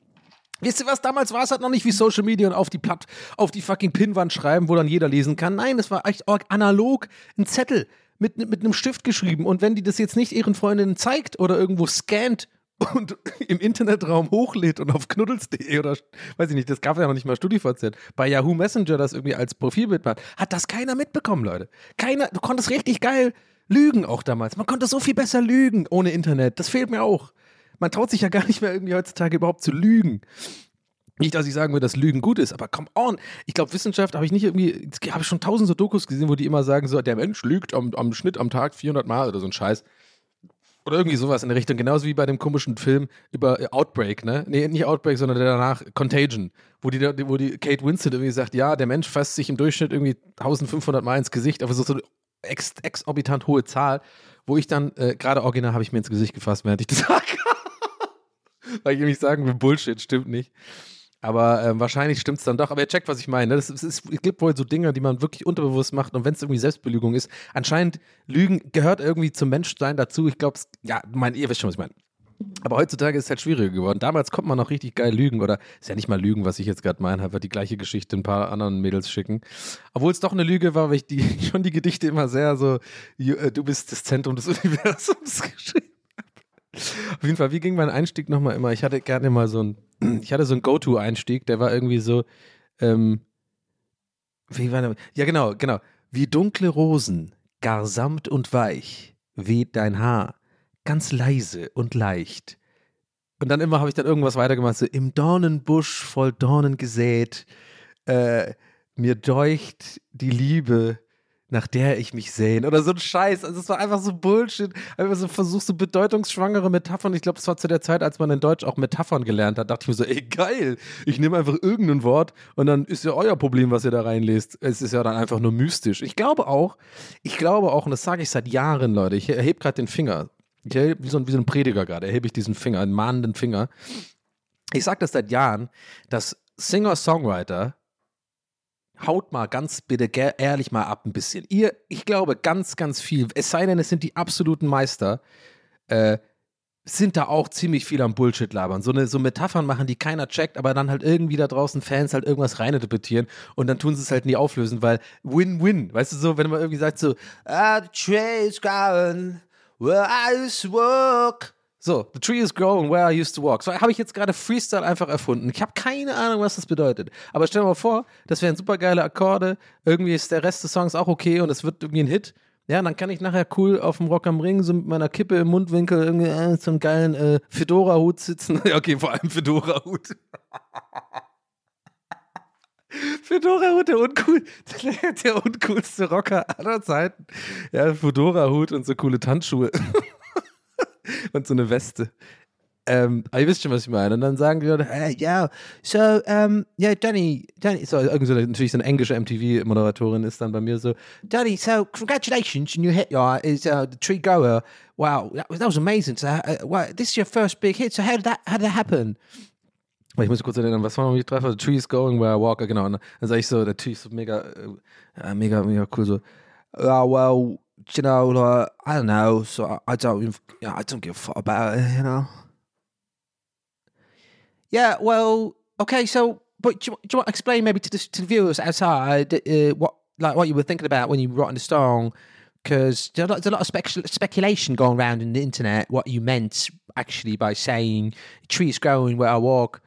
Wisst ihr was, damals war es halt noch nicht wie Social Media und auf die Platt, auf die fucking Pinnwand schreiben, wo dann jeder lesen kann. Nein, es war echt analog, ein Zettel mit, mit einem Stift geschrieben. Und wenn die das jetzt nicht ihren Freundinnen zeigt oder irgendwo scannt und im Internetraum hochlädt und auf knuddels.de oder weiß ich nicht, das gab ja noch nicht mal StudiVZ, bei Yahoo Messenger das irgendwie als Profilbild macht, hat das keiner mitbekommen, Leute. Keiner, du konntest richtig geil lügen auch damals. Man konnte so viel besser lügen ohne Internet. Das fehlt mir auch. Man traut sich ja gar nicht mehr irgendwie heutzutage überhaupt zu lügen. Nicht, dass ich sagen will, dass Lügen gut ist, aber come on. Ich glaube, Wissenschaft habe ich nicht irgendwie, habe ich schon tausend so Dokus gesehen, wo die immer sagen, so, der Mensch lügt am, am Schnitt am Tag 400 Mal oder so ein Scheiß. Oder irgendwie sowas in der Richtung. Genauso wie bei dem komischen Film über äh, Outbreak, ne? Nee, nicht Outbreak, sondern der danach, Contagion. Wo die, wo die Kate Winslet irgendwie sagt, ja, der Mensch fasst sich im Durchschnitt irgendwie 1500 Mal ins Gesicht, aber so, so eine ex, exorbitant hohe Zahl, wo ich dann, äh, gerade original habe ich mir ins Gesicht gefasst, während ich das sage. Weil ich nämlich sagen will, Bullshit, stimmt nicht. Aber ähm, wahrscheinlich stimmt es dann doch. Aber ihr checkt, was ich meine. ne? Das ist, es gibt wohl so Dinge, die man wirklich unterbewusst macht. Und wenn es irgendwie Selbstbelügung ist, anscheinend Lügen gehört irgendwie zum Menschsein dazu. Ich glaube, ja, mein, ihr wisst schon, was ich meine. Aber heutzutage ist es halt schwieriger geworden. Damals konnte man noch richtig geil lügen. Oder ist ja nicht mal lügen, was ich jetzt gerade meine, aber die gleiche Geschichte ein paar anderen Mädels schicken. Obwohl es doch eine Lüge war, weil ich die, schon die Gedichte immer sehr so, äh, du bist das Zentrum des Universums geschrieben auf jeden Fall, wie ging mein Einstieg nochmal immer? Ich hatte gerne mal so ein, ich hatte so einen Go-To-Einstieg, der war irgendwie so, ähm, wie war der? Ja, genau, genau. Wie dunkle Rosen, gar samt und weich, weht dein Haar, ganz leise und leicht. Und dann immer habe ich dann irgendwas weitergemacht, so im Dornenbusch voll Dornen gesät, äh, mir deucht die Liebe, nach der ich mich sehne. Oder so ein Scheiß. Also es war einfach so Bullshit. Einfach so versuchst so bedeutungsschwangere Metaphern. Ich glaube, es war zu der Zeit, als man in Deutsch auch Metaphern gelernt hat. Dachte ich mir so, ey, geil. Ich nehme einfach irgendein Wort und dann ist ja euer Problem, was ihr da reinlest. Es ist ja dann einfach nur mystisch. Ich glaube auch, ich glaube auch, und das sage ich seit Jahren, Leute, ich erhebe gerade den Finger. Wie so, ein- wie so ein Prediger gerade, erhebe ich diesen Finger, einen mahnenden Finger. Ich sage das seit Jahren, dass Singer-Songwriter haut mal ganz bitte ehrlich mal ab ein bisschen. Ihr, ich glaube ganz, ganz viel, es sei denn, es sind die absoluten Meister, äh, sind da auch ziemlich viel am Bullshit labern. So eine so Metaphern machen, die keiner checkt, aber dann halt irgendwie da draußen Fans halt irgendwas reininterpretieren und dann tun sie es halt nie auflösen, weil Win-Win, weißt du so, wenn man irgendwie sagt so, ah, the is growing where I used to walk. So, the tree is growing where I used to walk. So habe ich jetzt gerade Freestyle einfach erfunden. Ich habe keine Ahnung, was das bedeutet. Aber stell dir mal vor, das wären super geile Akkorde. Irgendwie ist der Rest des Songs auch okay und es wird irgendwie ein Hit. Ja, dann kann ich nachher cool auf dem Rock am Ring so mit meiner Kippe im Mundwinkel irgendwie äh, so einen geilen äh, Fedora-Hut sitzen. Okay, vor allem Fedora-Hut. Fedora-Hut, der uncool, der, uncoolste Rocker aller Zeiten. Ja, Fedora-Hut und so coole Tanzschuhe. und so eine Weste. Ähm, aber ihr wisst schon, was ich meine. Und dann sagen die Leute, hey, yeah, so, um, yeah, Danny, Danny, so, irgend so, natürlich so eine englische MTV-Moderatorin ist dann bei mir so, Danny, so, congratulations, and your hit, yeah, is uh, the Tree Goer. Wow, that was, that was amazing. So, uh, wow, this is your first big hit. So, how did that, how did that happen? Ich muss kurz erinnern, was war noch, wie ich treffe? The tree is going where I walk, genau. Und dann sage ich so, der Tree ist so mega, äh, mega, mega cool, so, yeah, well, you know, like, I don't know, so I, I don't, even- yeah, I don't give a fuck about it, you know. Yeah, well, okay, so but do you, do you want to explain maybe to the, to the viewers outside uh, what like what you were thinking about when you were writing the song? Because there's, a lot- there's a lot of spec- speculation going around in the internet what you meant actually by saying trees growing where I walk.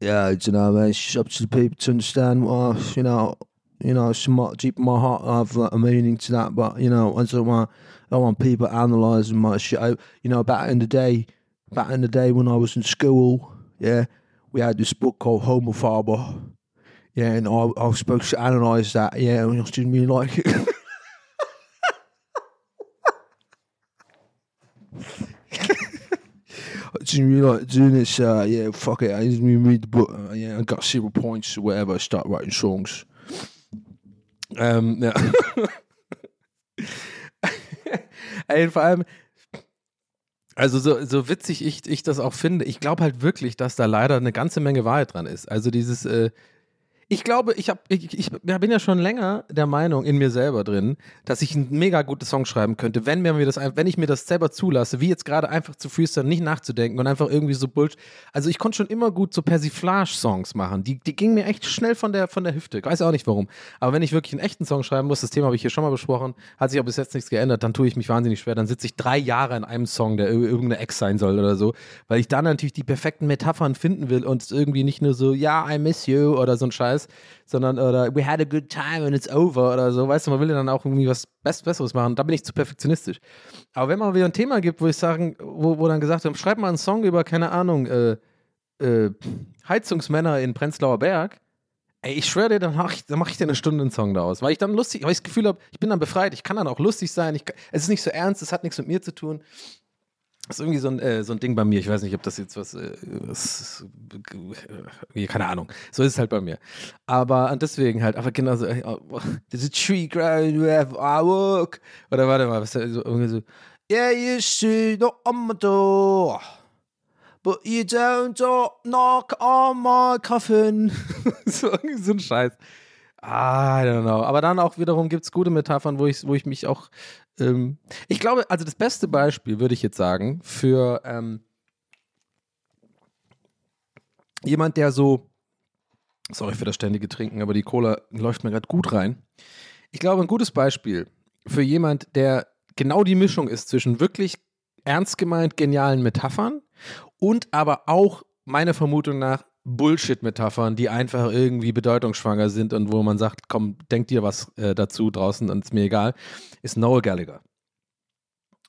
Yeah, I don't know, man. It's up to the people to understand what I, you know, you know, some deep in my heart, I have like, a meaning to that. But you know, I don't want, I don't want people analysing my shit. I, you know, back in the day, back in the day when I was in school, yeah, we had this book called Homophobia. Yeah, and I, I was supposed to analyse that. Yeah, and I didn't really like it. I didn't really like doing this. Uh, yeah, fuck it. I didn't even read the book. Uh, yeah, I got zero points or whatever. I start writing songs. Ähm, ja. Ey, vor allem, also so, so witzig ich, ich das auch finde, ich glaube halt wirklich, dass da leider eine ganze Menge Wahrheit dran ist. Also dieses, äh, ich glaube, ich, hab, ich, ich bin ja schon länger der Meinung in mir selber drin, dass ich einen mega guten Song schreiben könnte, wenn, mir das, wenn ich mir das selber zulasse, wie jetzt gerade einfach zu freestylen, nicht nachzudenken und einfach irgendwie so Bullshit. Also ich konnte schon immer gut so Persiflage-Songs machen. Die, die gingen mir echt schnell von der, von der Hüfte. Ich weiß auch nicht warum. Aber wenn ich wirklich einen echten Song schreiben muss, das Thema habe ich hier schon mal besprochen, hat sich auch bis jetzt nichts geändert, dann tue ich mich wahnsinnig schwer. Dann sitze ich drei Jahre in einem Song, der ir- irgendeine Ex sein soll oder so, weil ich dann natürlich die perfekten Metaphern finden will und irgendwie nicht nur so, ja, I miss you oder so ein Scheiß, sondern oder we had a good time and it's over oder so. Weißt du, man will ja dann auch irgendwie was Best Besseres machen. Da bin ich zu perfektionistisch. Aber wenn man wieder ein Thema gibt, wo ich sagen, wo, wo dann gesagt wird, schreib mal einen Song über, keine Ahnung, äh, äh, Heizungsmänner in Prenzlauer Berg, Ey, ich schwöre dir, dann mache ich, mach ich dir eine Stunde einen Song daraus, weil ich dann lustig, weil ich das Gefühl habe, ich bin dann befreit, ich kann dann auch lustig sein, ich, es ist nicht so ernst, es hat nichts mit mir zu tun. Das ist irgendwie so ein, äh, so ein Ding bei mir. Ich weiß nicht, ob das jetzt was, äh, was äh, keine Ahnung. So ist es halt bei mir. Aber deswegen halt, aber genauso, äh, oh, there's a tree growing where I walk. Oder warte mal, was so, irgendwie so, yeah, you see knock on my door. But you don't knock on my coffin. so, irgendwie so ein Scheiß. I don't know. Aber dann auch wiederum gibt es gute Metaphern, wo ich, wo ich mich auch. Ähm, ich glaube, also das beste Beispiel würde ich jetzt sagen für ähm, jemand, der so. Sorry für das ständige Trinken, aber die Cola läuft mir gerade gut rein. Ich glaube, ein gutes Beispiel für jemand, der genau die Mischung ist zwischen wirklich ernst gemeint genialen Metaphern und aber auch meiner Vermutung nach Bullshit-Metaphern, die einfach irgendwie bedeutungsschwanger sind und wo man sagt, komm, denk dir was äh, dazu draußen und ist mir egal, ist Noel Gallagher.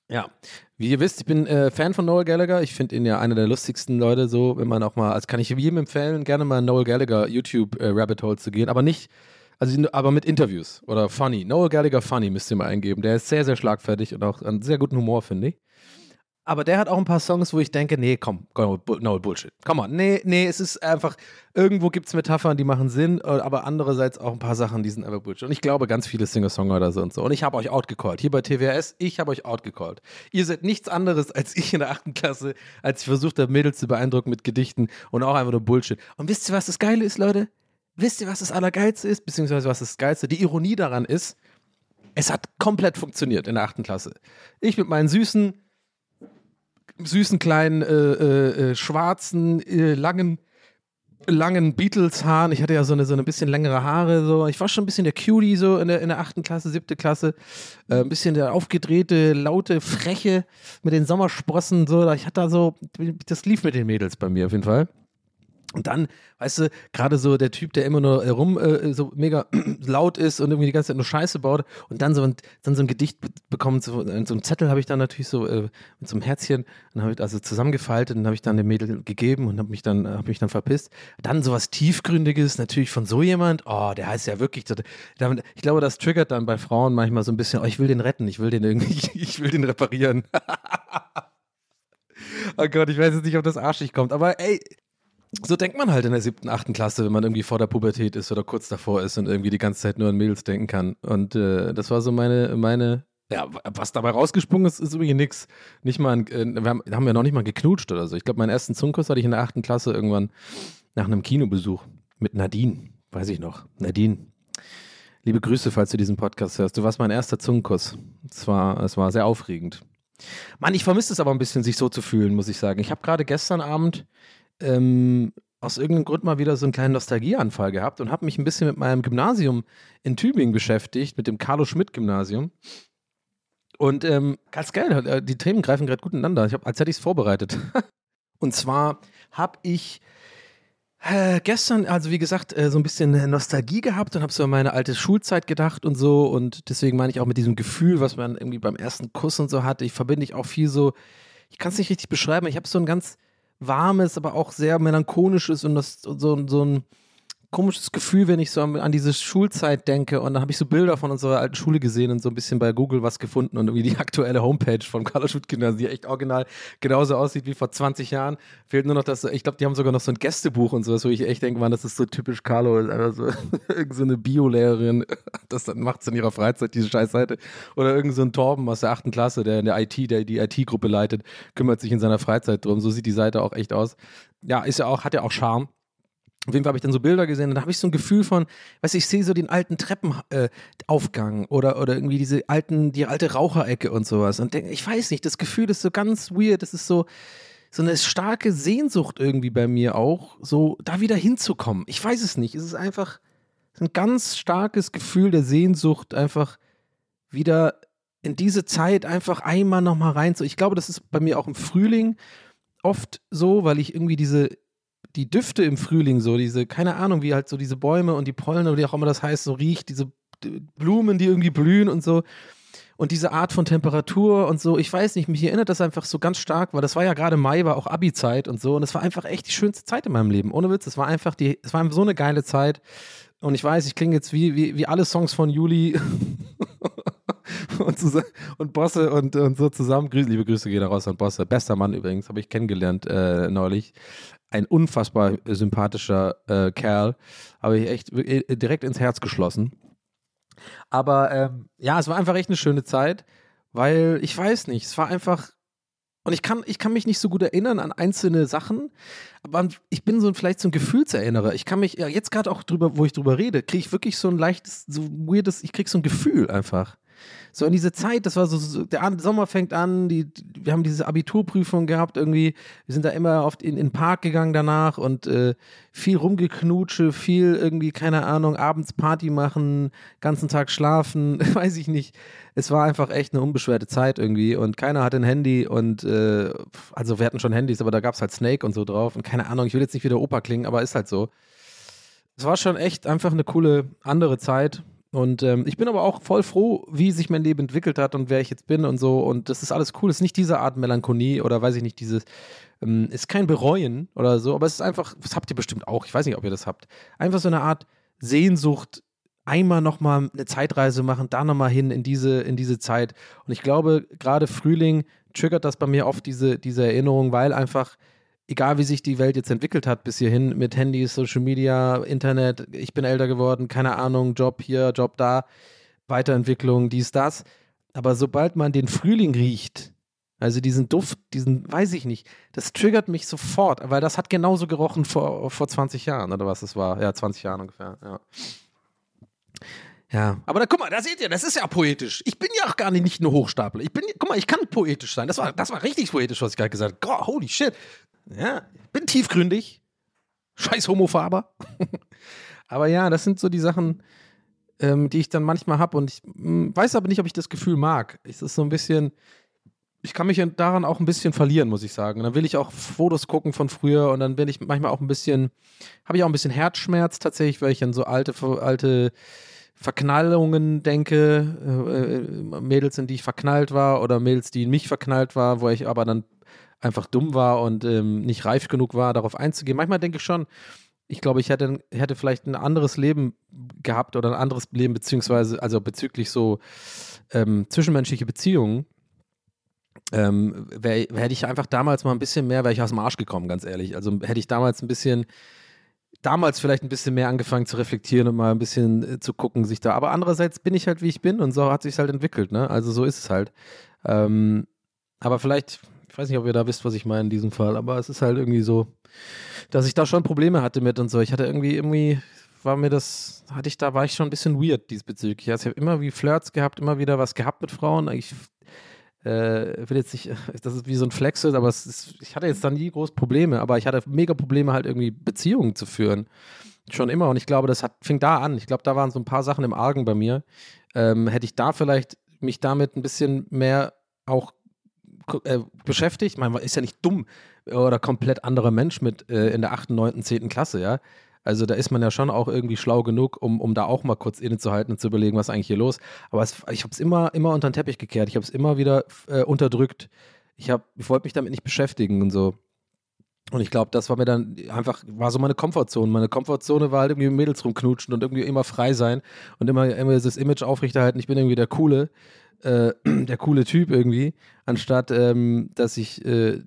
Ja, wie ihr wisst, ich bin äh, Fan von Noel Gallagher. Ich finde ihn ja einer der lustigsten Leute, so, wenn man auch mal, also kann ich jedem empfehlen, gerne mal Noel Gallagher YouTube äh, Rabbit Hole zu gehen, aber nicht, also aber mit Interviews oder funny. Noel Gallagher funny müsst ihr mal eingeben. Der ist sehr, sehr schlagfertig und auch einen sehr guten Humor, finde ich. Aber der hat auch ein paar Songs, wo ich denke, nee, komm, no, Bullshit. Come on, nee, nee, es ist einfach, irgendwo gibt es Metaphern, die machen Sinn, äh, aber andererseits auch ein paar Sachen, die sind einfach Bullshit. Und ich glaube, ganz viele Singer-Songwriter sind so. Und ich habe euch outgecallt. Hier bei TWS, ich habe euch outgecallt. Ihr seid nichts anderes als ich in der achten Klasse, als ich versucht habe, Mädels zu beeindrucken mit Gedichten und auch einfach nur Bullshit. Und wisst ihr, was das Geile ist, Leute? Wisst ihr, was das Allergeilste ist? Beziehungsweise was das Geilste? Die Ironie daran ist, es hat komplett funktioniert in der achten Klasse. Ich mit meinen süßen, süßen kleinen, äh, äh, äh, schwarzen, äh, langen, langen Beatles-Haaren. Ich hatte ja so eine, so eine bisschen längere Haare. So. Ich war schon ein bisschen der Cutie so in der, in der achten Klasse, siebte Klasse. Äh, ein bisschen der aufgedrehte, laute, freche mit den Sommersprossen. So. Ich hatte da so, das lief mit den Mädels bei mir auf jeden Fall. Und dann, weißt du, gerade so der Typ, der immer nur äh, rum äh, so mega laut ist und irgendwie die ganze Zeit nur Scheiße baut und dann so ein, dann so ein Gedicht be bekommt, so, in so einem Zettel habe ich dann natürlich so äh, mit so einem Herzchen, dann habe ich also zusammengefaltet und habe ich dann dem Mädel gegeben und habe mich dann habe mich dann verpisst. Dann sowas tiefgründiges natürlich von so jemand, oh, der heißt ja wirklich, ich glaube, das triggert dann bei Frauen manchmal so ein bisschen, oh, ich will den retten, ich will den irgendwie, ich will den reparieren. oh Gott, ich weiß jetzt nicht, ob das arschig kommt, aber ey, so denkt man halt in der siebten, achten Klasse, wenn man irgendwie vor der Pubertät ist oder kurz davor ist und irgendwie die ganze Zeit nur an Mädels denken kann. Und äh, das war so meine, meine, ja, was dabei rausgesprungen ist, ist übrigens nichts. Nicht mal, ein, äh, wir haben, haben ja noch nicht mal geknutscht oder so. Ich glaube, meinen ersten Zungenkuss hatte ich in der achten Klasse irgendwann nach einem Kinobesuch mit Nadine, weiß ich noch. Nadine. Liebe Grüße, falls du diesen Podcast hörst. Du warst mein erster Zungenkuss. Es war, es war sehr aufregend. Mann, ich vermisse es aber ein bisschen, sich so zu fühlen, muss ich sagen. Ich habe gerade gestern Abend ähm, aus irgendeinem Grund mal wieder so einen kleinen Nostalgieanfall gehabt und habe mich ein bisschen mit meinem Gymnasium in Tübingen beschäftigt, mit dem Carlo-Schmidt-Gymnasium. Und ähm, ganz geil, äh, die Themen greifen gerade gut ineinander, ich hab, als hätte ich es vorbereitet. und zwar habe ich äh, gestern, also wie gesagt, äh, so ein bisschen Nostalgie gehabt und habe so an meine alte Schulzeit gedacht und so. Und deswegen meine ich auch mit diesem Gefühl, was man irgendwie beim ersten Kuss und so hatte. Ich verbinde ich auch viel so, ich kann es nicht richtig beschreiben, ich habe so ein ganz warmes, aber auch sehr melancholisches und das, so, so ein komisches Gefühl, wenn ich so an, an diese Schulzeit denke. Und dann habe ich so Bilder von unserer alten Schule gesehen und so ein bisschen bei Google was gefunden und irgendwie die aktuelle Homepage vom Carlo Schmidt Gymnasium, die echt original genauso aussieht wie vor 20 Jahren. Fehlt nur noch das, ich glaube, die haben sogar noch so ein Gästebuch und sowas, wo ich echt denke, man, das ist so typisch Carlo, einfach so, irgend so eine Biolehrerin, das dann macht in ihrer Freizeit, diese scheiß Seite. Oder irgend so Torben aus der achten Klasse, der in der IT, der die IT-Gruppe leitet, kümmert sich in seiner Freizeit drum. So sieht die Seite auch echt aus. Ja, ist ja auch, hat ja auch Charme. Auf jeden Fall habe ich dann so Bilder gesehen und da habe ich so ein Gefühl von, weißt du, ich sehe so den alten Treppenaufgang äh, oder, oder irgendwie diese alten, die alte Raucherecke und sowas und denke, ich weiß nicht, das Gefühl ist so ganz weird, das ist so, so eine starke Sehnsucht irgendwie bei mir auch, so da wieder hinzukommen. Ich weiß es nicht, es ist einfach ein ganz starkes Gefühl der Sehnsucht, einfach wieder in diese Zeit einfach einmal nochmal rein zu. Ich glaube, das ist bei mir auch im Frühling oft so, weil ich irgendwie diese die Düfte im Frühling so, diese, keine Ahnung, wie halt so diese Bäume und die Pollen oder wie auch immer das heißt, so riecht, diese Blumen, die irgendwie blühen und so. Und diese Art von Temperatur und so, ich weiß nicht, mich erinnert das einfach so ganz stark, weil das war ja gerade Mai, war auch Abi-Zeit und so. Und es war einfach echt die schönste Zeit in meinem Leben. Ohne Witz, es war einfach die, es war so eine geile Zeit. Und ich weiß, ich klinge jetzt wie, wie, wie alle Songs von Juli und, und Bosse und, und so zusammen. Liebe Grüße gehen raus an Bosse. Bester Mann übrigens, habe ich kennengelernt äh, neulich ein unfassbar sympathischer äh, Kerl. Habe ich echt äh, direkt ins Herz geschlossen. Aber ähm, ja, es war einfach echt eine schöne Zeit, weil ich weiß nicht, es war einfach. Und ich kann, ich kann mich nicht so gut erinnern an einzelne Sachen, aber ich bin so ein, vielleicht so ein Gefühlserinnerer. Ich kann mich, ja, jetzt gerade auch drüber, wo ich drüber rede, kriege ich wirklich so ein leichtes, so weirdes, ich kriege so ein Gefühl einfach so in diese Zeit, das war so, so der Sommer fängt an, die, wir haben diese Abiturprüfung gehabt irgendwie, wir sind da immer oft in, in den Park gegangen danach und äh, viel rumgeknutsche, viel irgendwie, keine Ahnung, abends Party machen, ganzen Tag schlafen, weiß ich nicht. Es war einfach echt eine unbeschwerte Zeit irgendwie und keiner hatte ein Handy und äh, also wir hatten schon Handys, aber da gab es halt Snake und so drauf und keine Ahnung, ich will jetzt nicht wieder Opa klingen, aber ist halt so. Es war schon echt einfach eine coole andere Zeit und ähm, ich bin aber auch voll froh, wie sich mein Leben entwickelt hat und wer ich jetzt bin und so. Und das ist alles cool. Es ist nicht diese Art Melancholie oder weiß ich nicht, dieses, ähm, ist kein Bereuen oder so, aber es ist einfach, das habt ihr bestimmt auch, ich weiß nicht, ob ihr das habt. Einfach so eine Art Sehnsucht, einmal nochmal eine Zeitreise machen, da nochmal hin in diese, in diese Zeit. Und ich glaube, gerade Frühling triggert das bei mir oft diese, diese Erinnerung, weil einfach egal wie sich die Welt jetzt entwickelt hat bis hierhin mit Handys, Social Media, Internet, ich bin älter geworden, keine Ahnung, Job hier, Job da, Weiterentwicklung, dies, das. Aber sobald man den Frühling riecht, also diesen Duft, diesen, weiß ich nicht, das triggert mich sofort, weil das hat genauso gerochen vor, vor 20 Jahren oder was es war. Ja, 20 Jahren ungefähr, ja. Ja, aber da, guck mal, da seht ihr, das ist ja poetisch. Ich bin ja auch gar nicht, nicht nur Hochstapler. Ich bin, guck mal, ich kann poetisch sein. Das war, das war richtig poetisch, was ich gerade gesagt habe. Holy shit. Ja, bin tiefgründig. Scheiß Homofaber. aber ja, das sind so die Sachen, ähm, die ich dann manchmal habe und ich mh, hm, weiß aber nicht, ob ich das Gefühl mag. Es ist so ein bisschen, ich kann mich daran auch ein bisschen verlieren, muss ich sagen. Und dann will ich auch Fotos gucken von früher und dann bin ich manchmal auch ein bisschen, habe ich auch ein bisschen Herzschmerz tatsächlich, weil ich an so alte, alte Verknallungen denke, äh, äh, Mädels, in die ich verknallt war oder Mädels, die in mich verknallt war, wo ich aber dann einfach dumm war und ähm, nicht reif genug war, darauf einzugehen. Manchmal denke ich schon, ich glaube, ich hätte, hätte vielleicht ein anderes Leben gehabt oder ein anderes Leben, beziehungsweise, also bezüglich so ähm, zwischenmenschliche Beziehungen. Ähm, wär, hätte ich einfach damals mal ein bisschen mehr, wäre ich aus dem Arsch gekommen, ganz ehrlich. Also hätte ich damals ein bisschen damals vielleicht ein bisschen mehr angefangen zu reflektieren und mal ein bisschen äh, zu gucken, sich da. Aber andererseits bin ich halt, wie ich bin und so hat sich halt entwickelt, ne? Also so ist es halt. Ähm, aber vielleicht, ich weiß nicht, ob ihr da wisst, was ich meine in diesem Fall, aber es ist halt irgendwie so, dass ich da schon Probleme hatte mit und so. Ich hatte irgendwie, irgendwie war mir das, hatte ich da, war ich schon ein bisschen weird diesbezüglich. Also ich habe immer wie Flirts gehabt, immer wieder was gehabt mit Frauen. Ich äh, will jetzt nicht, das ist wie so ein Flex, aber ist, ich hatte jetzt da nie groß Probleme, aber ich hatte mega Probleme halt irgendwie Beziehungen zu führen. Schon immer und ich glaube, das hat, fing da an. Ich glaube, da waren so ein paar Sachen im Argen bei mir. Ähm, hätte ich da vielleicht mich damit ein bisschen mehr auch äh, beschäftigt, man ist ja nicht dumm oder komplett anderer Mensch mit äh, in der 8., 9., 10. Klasse, ja. Also da ist man ja schon auch irgendwie schlau genug, um, um da auch mal kurz innezuhalten und zu überlegen, was eigentlich hier los. Aber es, ich habe es immer, immer unter den Teppich gekehrt. Ich habe es immer wieder äh, unterdrückt. Ich, ich wollte mich damit nicht beschäftigen und so. Und ich glaube, das war mir dann einfach, war so meine Komfortzone. Meine Komfortzone war halt irgendwie mit Mädels rumknutschen und irgendwie immer frei sein und immer, immer dieses Image aufrechterhalten, ich bin irgendwie der coole, äh, der coole Typ irgendwie, anstatt ähm, dass ich äh,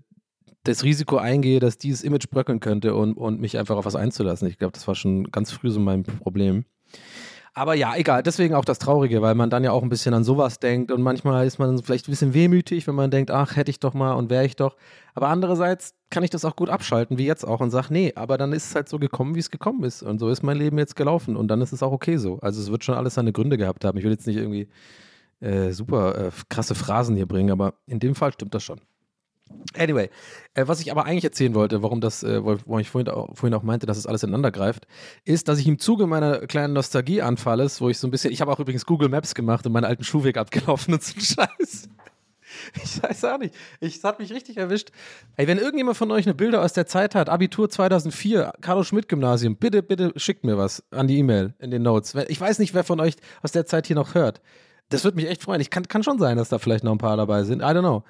das Risiko eingehe, dass dieses Image bröckeln könnte und, und mich einfach auf was einzulassen. Ich glaube, das war schon ganz früh so mein Problem. Aber ja, egal, deswegen auch das Traurige, weil man dann ja auch ein bisschen an sowas denkt und manchmal ist man vielleicht ein bisschen wehmütig, wenn man denkt, ach, hätte ich doch mal und wäre ich doch. Aber andererseits kann ich das auch gut abschalten, wie jetzt auch, und sage, nee, aber dann ist es halt so gekommen, wie es gekommen ist. Und so ist mein Leben jetzt gelaufen und dann ist es auch okay so. Also es wird schon alles seine Gründe gehabt haben. Ich will jetzt nicht irgendwie äh, super äh, krasse Phrasen hier bringen, aber in dem Fall stimmt das schon. Anyway, äh, was ich aber eigentlich erzählen wollte, warum das, äh, warum ich vorhin auch, vorhin auch meinte, dass es alles ineinander greift, ist, dass ich im Zuge meiner kleinen Nostalgie-Anfalles, wo ich so ein bisschen, ich habe auch übrigens Google Maps gemacht und meinen alten Schuhweg abgelaufen und so ein Scheiß. Ich weiß auch nicht. Ich, das hat mich richtig erwischt. Ey, wenn irgendjemand von euch eine Bilder aus der Zeit hat, Abitur 2004, Carlo-Schmidt-Gymnasium, bitte, bitte schickt mir was an die E-Mail in den Notes. Ich weiß nicht, wer von euch aus der Zeit hier noch hört. Das würde mich echt freuen. Ich kann, kann schon sein, dass da vielleicht noch ein paar dabei sind. I don't know.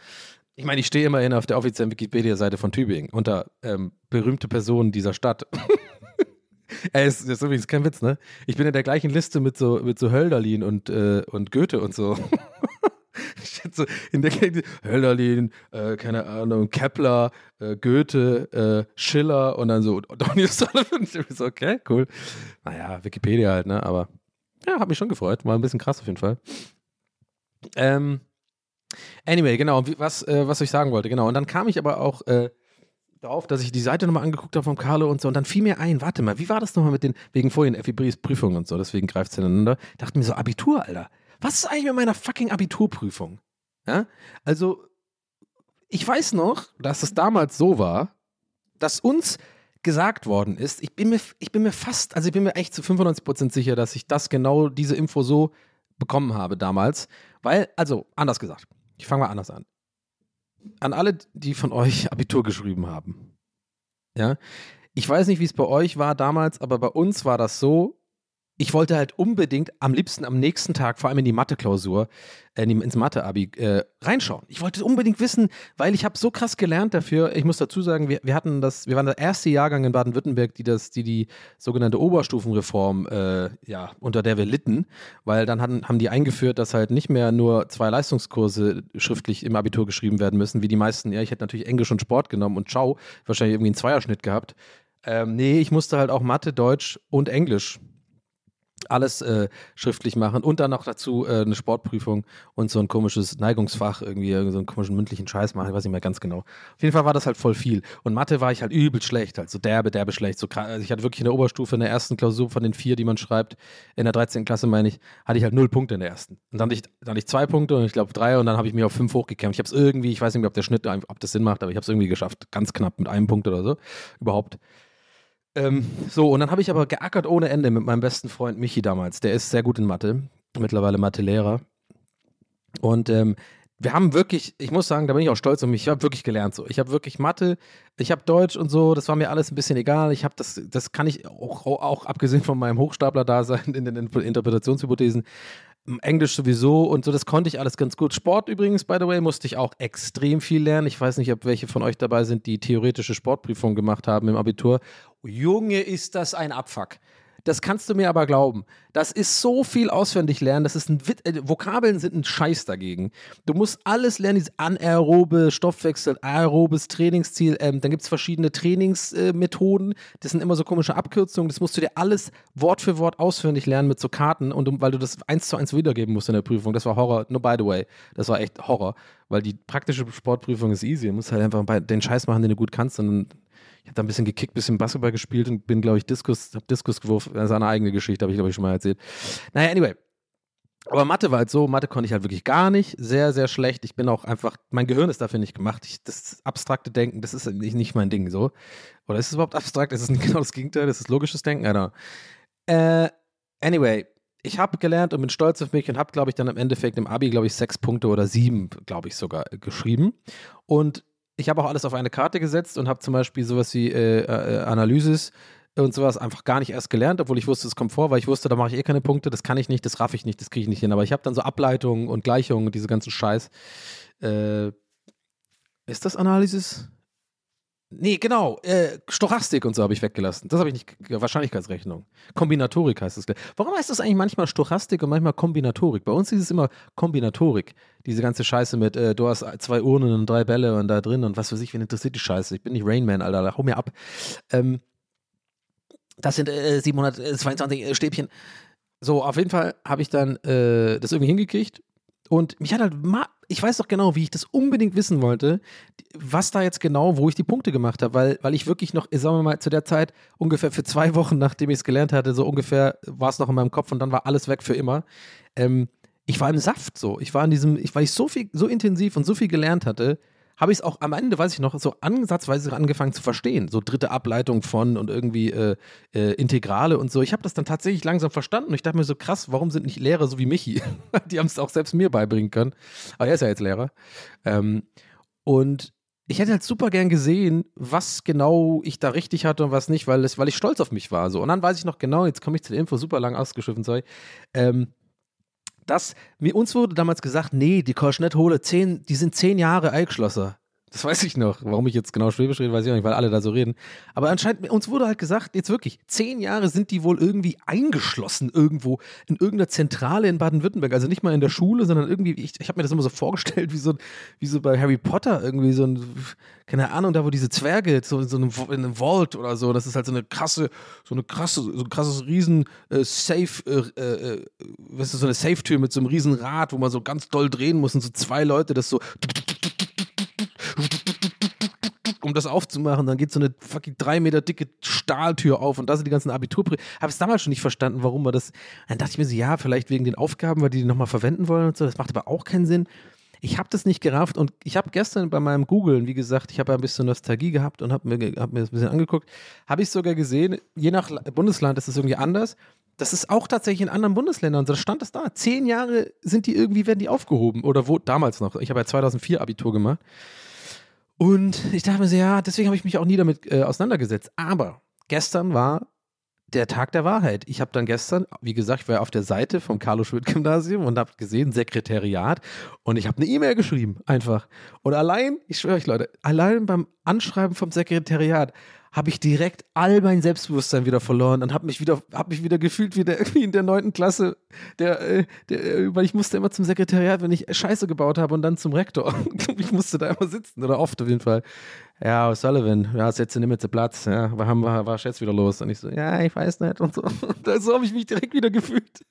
Ich meine, ich stehe immerhin auf der offiziellen Wikipedia-Seite von Tübingen unter ähm, berühmte Personen dieser Stadt. Ey, ist, ist übrigens kein Witz, ne? Ich bin in der gleichen Liste mit so, mit so Hölderlin und, äh, und Goethe und so. ich so in der Hölderlin, äh, keine Ahnung, Kepler, äh, Goethe, äh, Schiller und dann so Donny Sullivan. So, okay, cool. Naja, Wikipedia halt, ne? Aber ja, hat mich schon gefreut. War ein bisschen krass auf jeden Fall. Ähm, Anyway, genau, was, äh, was ich sagen wollte, genau. Und dann kam ich aber auch äh, darauf, dass ich die Seite nochmal angeguckt habe vom Carlo und so. Und dann fiel mir ein, warte mal, wie war das nochmal mit den, wegen vorhin FIBRIs Prüfungen und so, deswegen greift es ineinander. Dachte mir so, Abitur, Alter. Was ist eigentlich mit meiner fucking Abiturprüfung? Ja? Also, ich weiß noch, dass es damals so war, dass uns gesagt worden ist, ich bin mir, ich bin mir fast, also ich bin mir echt zu 95% sicher, dass ich das genau, diese Info so bekommen habe damals. Weil, also, anders gesagt, ich fange mal anders an. An alle, die von euch Abitur geschrieben haben. Ja. Ich weiß nicht, wie es bei euch war damals, aber bei uns war das so, ich wollte halt unbedingt am liebsten am nächsten Tag, vor allem in die Mathe-Klausur, äh, ins Mathe-Abi äh, reinschauen. Ich wollte unbedingt wissen, weil ich habe so krass gelernt dafür. Ich muss dazu sagen, wir, wir hatten das, wir waren der erste Jahrgang in Baden-Württemberg, die das, die die sogenannte Oberstufenreform, äh, ja, unter der wir litten, weil dann hatten, haben die eingeführt, dass halt nicht mehr nur zwei Leistungskurse schriftlich im Abitur geschrieben werden müssen, wie die meisten. Ja, ich hätte natürlich Englisch und Sport genommen und ciao, wahrscheinlich irgendwie einen Zweierschnitt gehabt. Ähm, nee, ich musste halt auch Mathe, Deutsch und Englisch alles äh, schriftlich machen und dann noch dazu äh, eine Sportprüfung und so ein komisches Neigungsfach, irgendwie so einen komischen mündlichen Scheiß machen, ich weiß nicht mehr ganz genau. Auf jeden Fall war das halt voll viel. Und Mathe war ich halt übel schlecht, halt so derbe, derbe schlecht. So, also ich hatte wirklich in der Oberstufe in der ersten Klausur von den vier, die man schreibt, in der 13. Klasse meine ich, hatte ich halt null Punkte in der ersten. Und dann hatte ich, dann hatte ich zwei Punkte und ich glaube drei und dann habe ich mich auf fünf hochgekämpft. Ich habe es irgendwie, ich weiß nicht mehr, ob der Schnitt, ob das Sinn macht, aber ich habe es irgendwie geschafft, ganz knapp mit einem Punkt oder so, überhaupt. Ähm, so, und dann habe ich aber geackert ohne Ende mit meinem besten Freund Michi damals. Der ist sehr gut in Mathe, mittlerweile Mathelehrer. Und ähm, wir haben wirklich, ich muss sagen, da bin ich auch stolz auf mich. Ich habe wirklich gelernt so. Ich habe wirklich Mathe, ich habe Deutsch und so. Das war mir alles ein bisschen egal. Ich habe das, das kann ich auch, auch abgesehen von meinem Hochstapler-Dasein in den Interpretationshypothesen, Englisch sowieso und so, das konnte ich alles ganz gut. Sport übrigens, by the way, musste ich auch extrem viel lernen. Ich weiß nicht, ob welche von euch dabei sind, die theoretische Sportprüfung gemacht haben im Abitur. Junge, ist das ein Abfuck. Das kannst du mir aber glauben. Das ist so viel auswendig lernen. Das ist ein Wit äh, Vokabeln sind ein Scheiß dagegen. Du musst alles lernen, dieses anaerobe Stoffwechsel, aerobes Trainingsziel. Ähm, dann gibt es verschiedene Trainingsmethoden. Äh, das sind immer so komische Abkürzungen. Das musst du dir alles Wort für Wort auswendig lernen mit so Karten und weil du das eins zu eins wiedergeben musst in der Prüfung. Das war Horror. No, by the way. Das war echt Horror. Weil die praktische Sportprüfung ist easy. Du musst halt einfach den Scheiß machen, den du gut kannst und ich habe da ein bisschen gekickt, ein bisschen Basketball gespielt und bin, glaube ich, Diskus, habe Diskus geworfen. Das ist eine eigene Geschichte, habe ich, glaube ich, schon mal erzählt. Naja, anyway. Aber Mathe war halt so, Mathe konnte ich halt wirklich gar nicht, sehr, sehr schlecht. Ich bin auch einfach, mein Gehirn ist dafür nicht gemacht. Ich, das abstrakte Denken, das ist nicht, mein Ding so. Oder ist es überhaupt abstrakt? Ist es genau das Gegenteil? Das ist logisches Denken? Know. Äh, anyway, ich habe gelernt und bin stolz auf mich und habe, glaube ich, dann im Endeffekt im Abi, glaube ich, sechs Punkte oder sieben, glaube ich, sogar äh, geschrieben. Und ich habe auch alles auf eine Karte gesetzt und habe zum Beispiel sowas wie äh, äh, Analysis und sowas einfach gar nicht erst gelernt, obwohl ich wusste, es kommt vor, weil ich wusste, da mache ich eh keine Punkte, das kann ich nicht, das raff ich nicht, das kriege ich nicht hin. Aber ich habe dann so Ableitungen und Gleichungen und diese ganzen Scheiß. Äh, ist das Analysis? Nee, genau. Äh, Stochastik und so habe ich weggelassen. Das habe ich nicht. Wahrscheinlichkeitsrechnung. Kombinatorik heißt es. Warum heißt das eigentlich manchmal Stochastik und manchmal Kombinatorik? Bei uns ist es immer Kombinatorik. Diese ganze Scheiße mit, äh, du hast zwei Urnen und drei Bälle und da drin und was für sich, wen interessiert die Scheiße? Ich bin nicht Rainman, Alter. Hau mir ab. Ähm, das sind äh, 722 äh, Stäbchen. So, auf jeden Fall habe ich dann äh, das irgendwie hingekriegt. Und mich hat halt, ich weiß doch genau, wie ich das unbedingt wissen wollte, was da jetzt genau, wo ich die Punkte gemacht habe, weil, weil ich wirklich noch, sagen wir mal, zu der Zeit ungefähr für zwei Wochen, nachdem ich es gelernt hatte, so ungefähr war es noch in meinem Kopf und dann war alles weg für immer. Ähm, ich war im Saft so. Ich war in diesem, ich, weil ich so viel, so intensiv und so viel gelernt hatte, habe ich es auch am Ende, weiß ich noch, so ansatzweise angefangen zu verstehen. So dritte Ableitung von und irgendwie äh, äh, Integrale und so. Ich habe das dann tatsächlich langsam verstanden und ich dachte mir so, krass, warum sind nicht Lehrer so wie Michi? Die haben es auch selbst mir beibringen können. Aber er ist ja jetzt Lehrer. Ähm, und ich hätte halt super gern gesehen, was genau ich da richtig hatte und was nicht, weil, es, weil ich stolz auf mich war. So. Und dann weiß ich noch genau, jetzt komme ich zu der Info, super lang ausgeschrieben, sorry. Ähm, dass mir uns wurde damals gesagt, nee, die Korschnett hole zehn, die sind zehn Jahre Eichschlosser. Das weiß ich noch. Warum ich jetzt genau Schwäbisch rede, weiß ich auch nicht, weil alle da so reden. Aber anscheinend, uns wurde halt gesagt, jetzt wirklich, zehn Jahre sind die wohl irgendwie eingeschlossen irgendwo in irgendeiner Zentrale in Baden-Württemberg. Also nicht mal in der Schule, sondern irgendwie, ich, ich habe mir das immer so vorgestellt, wie so, wie so bei Harry Potter irgendwie so ein, keine Ahnung, da wo diese Zwerge so in so einem, in einem Vault oder so, das ist halt so eine krasse, so eine krasse, so ein krasses riesen äh, äh, äh, was ist so eine Safe-Tür mit so einem riesen Rad, wo man so ganz doll drehen muss und so zwei Leute das so um das aufzumachen, dann geht so eine fucking drei Meter dicke Stahltür auf und da sind die ganzen Abiturprüfungen. Habe es damals schon nicht verstanden, warum man das. Dann dachte ich mir so, ja, vielleicht wegen den Aufgaben, weil die die nochmal verwenden wollen und so. Das macht aber auch keinen Sinn. Ich habe das nicht gerafft und ich habe gestern bei meinem Googlen, wie gesagt, ich habe ein bisschen Nostalgie gehabt und habe mir, hab mir das ein bisschen angeguckt, habe ich sogar gesehen, je nach Bundesland ist es irgendwie anders. Das ist auch tatsächlich in anderen Bundesländern. Da stand es da. Zehn Jahre sind die irgendwie, werden die aufgehoben. Oder wo, damals noch. Ich habe ja 2004 Abitur gemacht. Und ich dachte mir so, ja, deswegen habe ich mich auch nie damit äh, auseinandergesetzt. Aber gestern war der Tag der Wahrheit. Ich habe dann gestern, wie gesagt, ich war auf der Seite vom Carlo-Schmidt-Gymnasium und habe gesehen, Sekretariat. Und ich habe eine E-Mail geschrieben, einfach. Und allein, ich schwöre euch, Leute, allein beim Anschreiben vom Sekretariat habe ich direkt all mein Selbstbewusstsein wieder verloren und habe mich wieder, habe mich wieder gefühlt wie der irgendwie in der neunten Klasse, der, äh, der, äh, weil ich musste immer zum Sekretariat, wenn ich Scheiße gebaut habe und dann zum Rektor. ich musste da immer sitzen oder oft auf jeden Fall. Ja, Sullivan, ja, setze nimm jetzt Platz, ja, war, war, war jetzt wieder los? Und ich so, ja, ich weiß nicht und so. Und so habe ich mich direkt wieder gefühlt.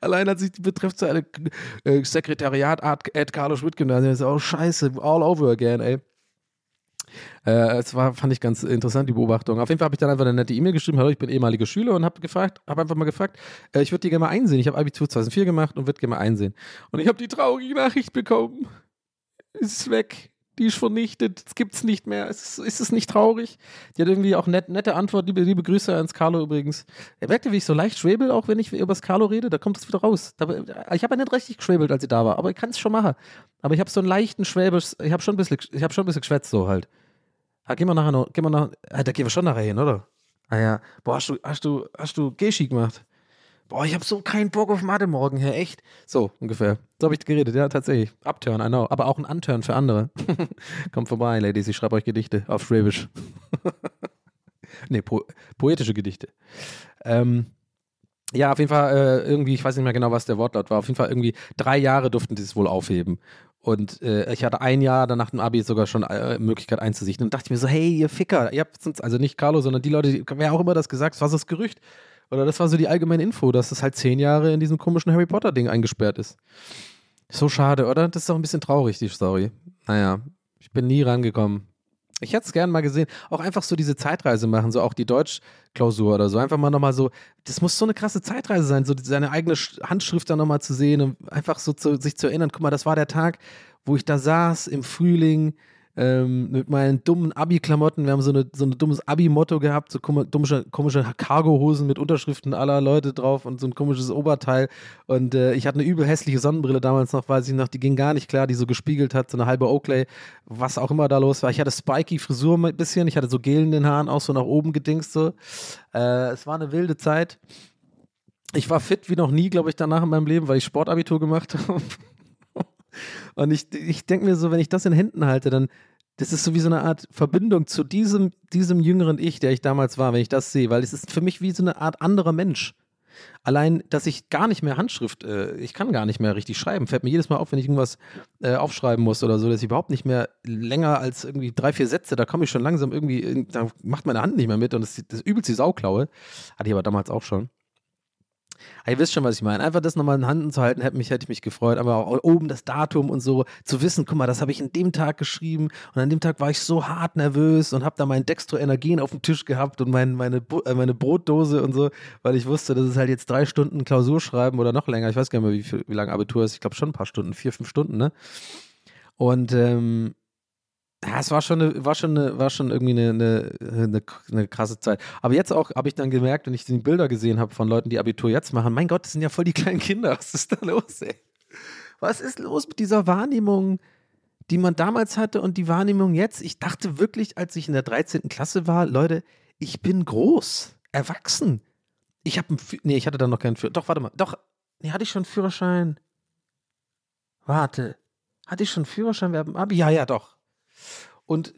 Allein als ich die Betreffzeile äh, Sekretariat at Carlo Schmidt gymnasium ist auch scheiße, all over again, ey. Äh, es war, fand ich ganz interessant, die Beobachtung. Auf jeden Fall habe ich dann einfach eine nette E-Mail geschrieben, hallo, ich bin ehemaliger Schüler und habe gefragt, habe einfach mal gefragt, äh, ich würde die gerne mal einsehen. Ich habe Abitur 2004 gemacht und würde gerne mal einsehen. Und ich habe die traurige Nachricht bekommen. Ist weg. Die ist vernichtet. Es gibt es nicht mehr. Ist, ist es nicht traurig? Die hat irgendwie auch net, nette Antwort. Liebe, liebe Grüße ans Carlo übrigens. Er merkte, wie ich so leicht schwebel, auch wenn ich über das Carlo rede. Da kommt es wieder raus. Da, ich habe ja nicht richtig geschwebelt, als sie da war, aber ich kann es schon machen. Aber ich habe so einen leichten Schwäbisch. Ich habe schon, ein bisschen, hab schon ein bisschen geschwätzt, so halt. Ah, gehen wir nachher noch, gehen wir nach, ah, da gehen wir schon nachher hin, oder? Ah ja. Boah, hast du, hast du, hast du Geschi gemacht? Boah, ich habe so keinen Bock auf Mathe morgen, Herr, echt? So, ungefähr. So habe ich geredet, ja, tatsächlich. Upturn, I know. Aber auch ein Unturn für andere. Kommt vorbei, Ladies, ich schreibe euch Gedichte auf Schwäbisch. nee, po poetische Gedichte. Ähm, ja, auf jeden Fall äh, irgendwie, ich weiß nicht mehr genau, was der Wortlaut war. Auf jeden Fall irgendwie drei Jahre durften die es wohl aufheben. Und äh, ich hatte ein Jahr dann nach dem Abi sogar schon äh, Möglichkeit einzusichten. Und dachte ich mir so, hey, ihr Ficker, ihr habt uns, also nicht Carlo, sondern die Leute, wer auch immer das gesagt, das war so das Gerücht. Oder das war so die allgemeine Info, dass es halt zehn Jahre in diesem komischen Harry Potter-Ding eingesperrt ist. So schade, oder? Das ist doch ein bisschen traurig, die Story. Naja, ich bin nie rangekommen. Ich hätte es gern mal gesehen. Auch einfach so diese Zeitreise machen, so auch die Deutschklausur oder so. Einfach mal nochmal so, das muss so eine krasse Zeitreise sein, so seine eigene Sch- Handschrift dann nochmal zu sehen und einfach so zu, sich zu erinnern. Guck mal, das war der Tag, wo ich da saß im Frühling ähm, mit meinen dummen Abi-Klamotten. Wir haben so, eine, so ein dummes Abi-Motto gehabt, so komische, komische, Cargo-Hosen mit Unterschriften aller Leute drauf und so ein komisches Oberteil. Und äh, ich hatte eine übel hässliche Sonnenbrille damals noch, weiß ich noch, die ging gar nicht klar, die so gespiegelt hat, so eine halbe Oakley, was auch immer da los war. Ich hatte spiky Frisur ein bisschen, ich hatte so Gel in den Haaren, auch so nach oben gedingst so. Äh, es war eine wilde Zeit. Ich war fit wie noch nie, glaube ich, danach in meinem Leben, weil ich Sportabitur gemacht habe. Und ich, ich denke mir so, wenn ich das in Händen halte, dann, das ist so wie so eine Art Verbindung zu diesem, diesem jüngeren Ich, der ich damals war, wenn ich das sehe, weil es ist für mich wie so eine Art anderer Mensch. Allein, dass ich gar nicht mehr Handschrift, äh, ich kann gar nicht mehr richtig schreiben. Fällt mir jedes Mal auf, wenn ich irgendwas äh, aufschreiben muss oder so, dass ich überhaupt nicht mehr länger als irgendwie drei, vier Sätze, da komme ich schon langsam irgendwie, da macht meine Hand nicht mehr mit und das, das übelst die Sauklaue. Hatte ich aber damals auch schon. Aber ihr wisst schon, was ich meine. Einfach das nochmal in Handen zu halten, hätte, mich, hätte ich mich gefreut. Aber auch oben das Datum und so zu wissen, guck mal, das habe ich in dem Tag geschrieben und an dem Tag war ich so hart nervös und habe da meinen Dextro-Energien auf dem Tisch gehabt und mein, meine, äh, meine Brotdose und so, weil ich wusste, das ist halt jetzt drei Stunden Klausur schreiben oder noch länger. Ich weiß gar nicht mehr, wie, viel, wie lange Abitur ist. Ich glaube schon ein paar Stunden, vier, fünf Stunden, ne? Und ähm, ja, es war schon, eine, war schon, eine, war schon irgendwie eine, eine, eine, krasse Zeit. Aber jetzt auch habe ich dann gemerkt, wenn ich die Bilder gesehen habe von Leuten, die Abitur jetzt machen, mein Gott, das sind ja voll die kleinen Kinder. Was ist da los, ey? Was ist los mit dieser Wahrnehmung, die man damals hatte und die Wahrnehmung jetzt? Ich dachte wirklich, als ich in der 13. Klasse war, Leute, ich bin groß, erwachsen. Ich habe nee, ich hatte dann noch keinen Führerschein. Doch, warte mal. Doch, nee, hatte ich schon einen Führerschein? Warte. Hatte ich schon einen Führerschein? Ja, ja, doch. Und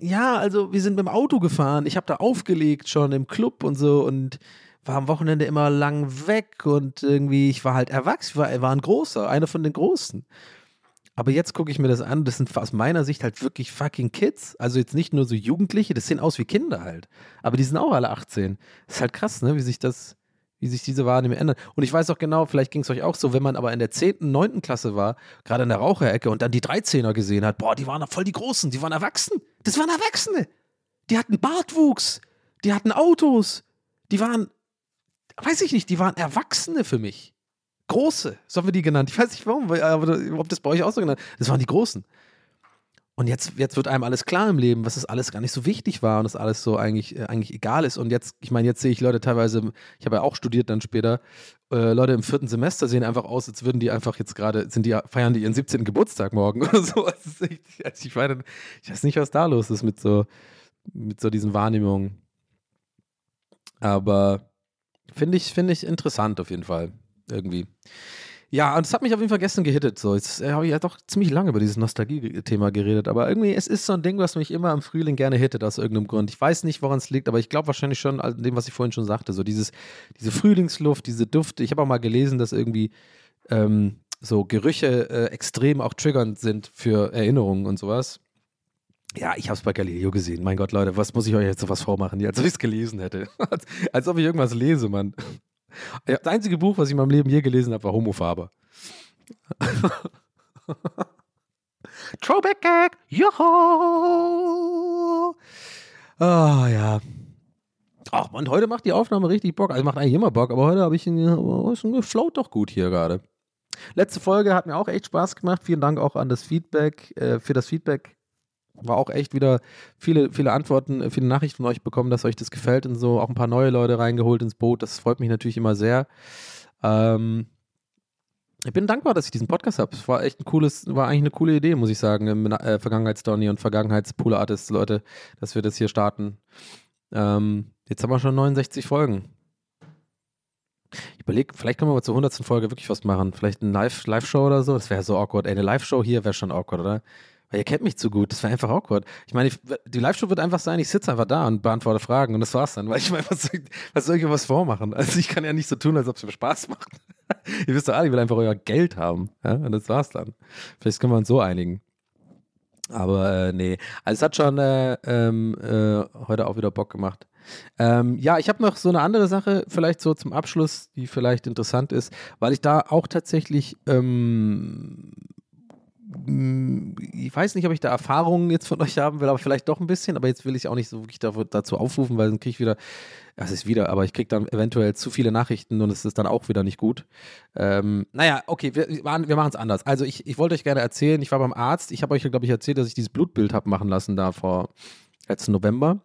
äh, ja, also wir sind mit dem Auto gefahren. Ich habe da aufgelegt schon im Club und so und war am Wochenende immer lang weg und irgendwie, ich war halt erwachsen, war, war ein Großer, einer von den Großen. Aber jetzt gucke ich mir das an, das sind aus meiner Sicht halt wirklich fucking Kids. Also jetzt nicht nur so Jugendliche, das sehen aus wie Kinder halt. Aber die sind auch alle 18. Das ist halt krass, ne, wie sich das, wie sich diese Wahrnehmung ändert. Und ich weiß auch genau, vielleicht ging es euch auch so, wenn man aber in der 10., 9. Klasse war, gerade in der Raucherecke und dann die 13er gesehen hat, boah, die waren doch voll die Großen, die waren erwachsen. Das waren Erwachsene. Die hatten Bartwuchs, die hatten Autos, die waren, weiß ich nicht, die waren Erwachsene für mich. Große, so haben wir die genannt. Ich weiß nicht warum, aber ob das bei euch auch so genannt Das waren die Großen. Und jetzt, jetzt wird einem alles klar im Leben, was das alles gar nicht so wichtig war und das alles so eigentlich, äh, eigentlich egal ist. Und jetzt, ich meine, jetzt sehe ich Leute teilweise, ich habe ja auch studiert dann später, äh, Leute im vierten Semester sehen einfach aus, als würden die einfach jetzt gerade, sind die, feiern die ihren 17. Geburtstag morgen oder so. Ist echt, also ich, meine, ich weiß nicht, was da los ist mit so, mit so diesen Wahrnehmungen. Aber finde ich, finde ich interessant auf jeden Fall. Irgendwie. Ja, und es hat mich auf jeden Fall gestern gehittet. So, jetzt äh, habe ich ja doch ziemlich lange über dieses Nostalgie-Thema geredet, aber irgendwie, es ist so ein Ding, was mich immer im Frühling gerne hittet, aus irgendeinem Grund. Ich weiß nicht, woran es liegt, aber ich glaube wahrscheinlich schon an dem, was ich vorhin schon sagte. So dieses, diese Frühlingsluft, diese Düfte. Ich habe auch mal gelesen, dass irgendwie ähm, so Gerüche äh, extrem auch triggernd sind für Erinnerungen und sowas. Ja, ich habe es bei Galileo gesehen. Mein Gott, Leute, was muss ich euch jetzt sowas vormachen, als ob ich es gelesen hätte? als, als ob ich irgendwas lese, Mann. Das einzige Buch, was ich in meinem Leben je gelesen habe, war Homo Faber. Throwback Gag, joho! Ah, ja. Ach man, heute macht die Aufnahme richtig Bock. Also macht eigentlich immer Bock, aber heute habe ich ihn, oh, es float doch gut hier gerade. Letzte Folge hat mir auch echt Spaß gemacht. Vielen Dank auch an das Feedback, äh, für das Feedback. War auch echt wieder viele, viele Antworten, äh, viele Nachrichten von euch bekommen, dass euch das gefällt und so. Auch ein paar neue Leute reingeholt ins Boot. Das freut mich natürlich immer sehr. Ähm, ich bin dankbar, dass ich diesen Podcast habe. Es war echt ein cooles, war eigentlich eine coole Idee, muss ich sagen, im äh, Vergangenheitsdonny und Vergangenheitspool Artists, Leute, dass wir das hier starten. Ähm, jetzt haben wir schon 69 Folgen. Ich überlege, vielleicht können wir mal zur 100. Folge wirklich was machen. Vielleicht eine Live- Live-Show oder so. Das wäre so awkward. Ey, eine Live-Show hier wäre schon awkward, oder? Weil ihr kennt mich zu gut. Das wäre einfach awkward. Ich meine, die Live-Show wird einfach sein, ich sitze einfach da und beantworte Fragen und das war's dann. Weil ich meine, was soll, ich- was soll ich was vormachen? Also ich kann ja nicht so tun, als ob es mir Spaß macht. ihr wisst doch alle, ich will einfach euer Geld haben. Ja? Und das war's dann. Vielleicht können wir uns so einigen. Aber äh, nee, also es hat schon äh, ähm, äh, heute auch wieder Bock gemacht. Ähm, ja, ich habe noch so eine andere Sache, vielleicht so zum Abschluss, die vielleicht interessant ist, weil ich da auch tatsächlich ähm, ich weiß nicht, ob ich da Erfahrungen jetzt von euch haben will, aber vielleicht doch ein bisschen. Aber jetzt will ich auch nicht so wirklich dazu aufrufen, weil dann kriege ich wieder, das ist wieder, aber ich kriege dann eventuell zu viele Nachrichten und es ist dann auch wieder nicht gut. Ähm, naja, okay, wir, wir machen es anders. Also ich, ich wollte euch gerne erzählen, ich war beim Arzt, ich habe euch, glaube ich, erzählt, dass ich dieses Blutbild habe machen lassen da vor letzten November.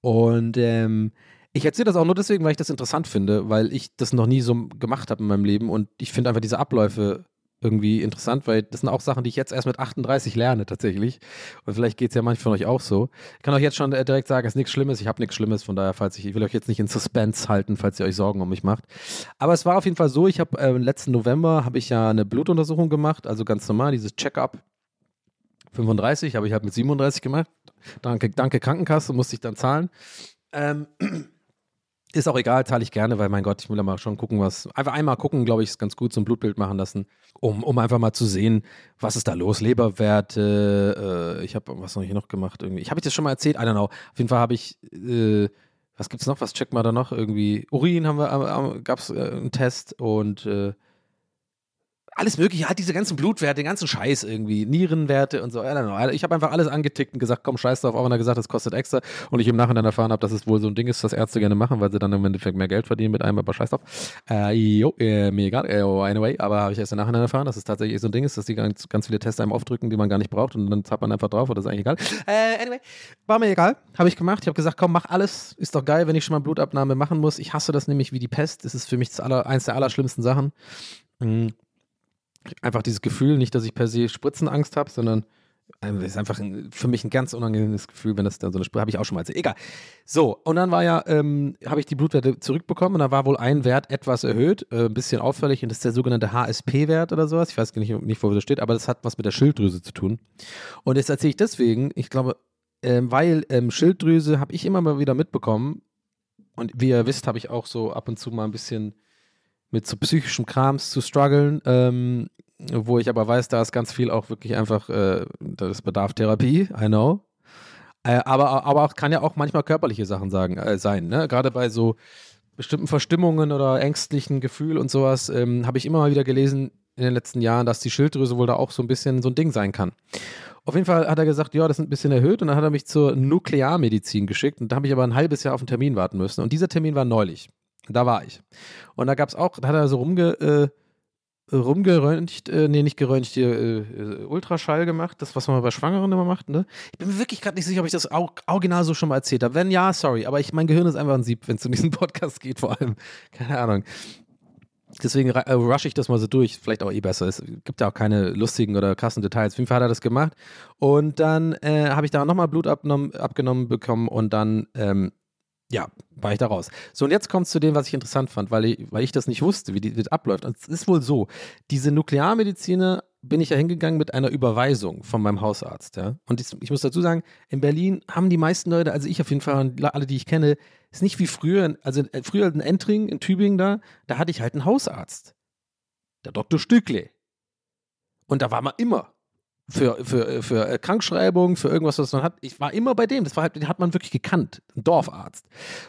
Und ähm, ich erzähle das auch nur deswegen, weil ich das interessant finde, weil ich das noch nie so gemacht habe in meinem Leben und ich finde einfach diese Abläufe irgendwie interessant, weil das sind auch Sachen, die ich jetzt erst mit 38 lerne tatsächlich. Und vielleicht geht es ja manchen von euch auch so. Ich kann euch jetzt schon äh, direkt sagen, es ist nichts Schlimmes, ich habe nichts Schlimmes, von daher, falls ich, ich will euch jetzt nicht in Suspense halten, falls ihr euch Sorgen um mich macht. Aber es war auf jeden Fall so, ich habe äh, letzten November habe ich ja eine Blutuntersuchung gemacht, also ganz normal, dieses Check-up. 35, habe ich halt mit 37 gemacht. Danke, danke Krankenkasse, musste ich dann zahlen. Ähm, ist auch egal, zahle ich gerne, weil mein Gott, ich will ja mal schon gucken, was. Einfach einmal gucken, glaube ich, ist ganz gut, so ein Blutbild machen lassen, um, um einfach mal zu sehen, was ist da los. Leberwerte, äh, ich habe, was habe ich noch gemacht? Irgendwie. Ich habe ich das schon mal erzählt, I don't know. Auf jeden Fall habe ich, äh, was gibt's noch? Was checkt man da noch? Irgendwie Urin haben wir, äh, gab es äh, einen Test und äh, alles mögliche, halt diese ganzen Blutwerte, den ganzen Scheiß irgendwie, Nierenwerte und so. Know. Ich habe einfach alles angetickt und gesagt, komm, scheiß drauf, auch wenn er gesagt, das kostet extra. Und ich im Nachhinein erfahren habe, dass es wohl so ein Ding ist, das Ärzte gerne machen, weil sie dann im Endeffekt mehr Geld verdienen mit einem, aber scheiß drauf. Äh, jo, äh, mir egal, äh, anyway, aber habe ich erst im Nachhinein erfahren, dass es tatsächlich so ein Ding ist, dass die ganz, ganz viele Tests einem aufdrücken, die man gar nicht braucht und dann zahlt man einfach drauf oder ist eigentlich egal. Äh, anyway, war mir egal, habe ich gemacht. Ich habe gesagt, komm, mach alles, ist doch geil, wenn ich schon mal Blutabnahme machen muss. Ich hasse das nämlich wie die Pest. Das ist für mich das aller, eins der allerschlimmsten Sachen. Mhm einfach dieses Gefühl, nicht, dass ich per se Spritzenangst habe, sondern es ist einfach ein, für mich ein ganz unangenehmes Gefühl, wenn das dann so eine Spritze, habe ich auch schon mal erzählt. Egal. So, und dann war ja, ähm, habe ich die Blutwerte zurückbekommen und da war wohl ein Wert etwas erhöht, äh, ein bisschen auffällig und das ist der sogenannte HSP-Wert oder sowas. Ich weiß nicht, nicht, wo das steht, aber das hat was mit der Schilddrüse zu tun. Und das erzähle ich deswegen, ich glaube, ähm, weil ähm, Schilddrüse habe ich immer mal wieder mitbekommen und wie ihr wisst, habe ich auch so ab und zu mal ein bisschen mit so psychischem Krams zu strugglen, ähm, wo ich aber weiß, da ist ganz viel auch wirklich einfach, äh, das bedarf Therapie, I know. Äh, aber, aber auch kann ja auch manchmal körperliche Sachen sagen, äh, sein, ne? Gerade bei so bestimmten Verstimmungen oder ängstlichen Gefühl und sowas, ähm, habe ich immer mal wieder gelesen in den letzten Jahren, dass die Schilddrüse wohl da auch so ein bisschen so ein Ding sein kann. Auf jeden Fall hat er gesagt, ja, das ist ein bisschen erhöht und dann hat er mich zur Nuklearmedizin geschickt und da habe ich aber ein halbes Jahr auf einen Termin warten müssen und dieser Termin war neulich. Da war ich. Und da gab es auch, da hat er so rumge, äh, rumgeröntgt, äh, nee, nicht geröntgt, hier, äh, Ultraschall gemacht, das, was man bei Schwangeren immer macht, ne? Ich bin mir wirklich gerade nicht sicher, ob ich das auch original so schon mal erzählt habe. Wenn ja, sorry, aber ich, mein Gehirn ist einfach ein Sieb, wenn es um diesen Podcast geht, vor allem. Keine Ahnung. Deswegen äh, rush ich das mal so durch, vielleicht auch eh besser. Es gibt ja auch keine lustigen oder krassen Details. Auf jeden Fall hat er das gemacht. Und dann äh, habe ich da nochmal Blut abgenommen, abgenommen bekommen und dann ähm, ja, war ich da raus. So, und jetzt kommt es zu dem, was ich interessant fand, weil ich, weil ich das nicht wusste, wie, die, das abläuft. Und es ist wohl so, diese Nuklearmediziner bin ich ja hingegangen mit einer Überweisung von meinem Hausarzt, ja. Und ich, ich muss dazu sagen, in Berlin haben die meisten Leute, also ich auf jeden Fall und alle, die ich kenne, ist nicht wie früher, also äh, früher in Entring, in Tübingen da, da hatte ich halt einen Hausarzt. Der Dr. Stückle. Und da war man immer für, für, für äh, Krankschreibung, für irgendwas, was man hat. Ich war immer bei dem. Das war halt, den hat man wirklich gekannt. Ein Dorfarzt.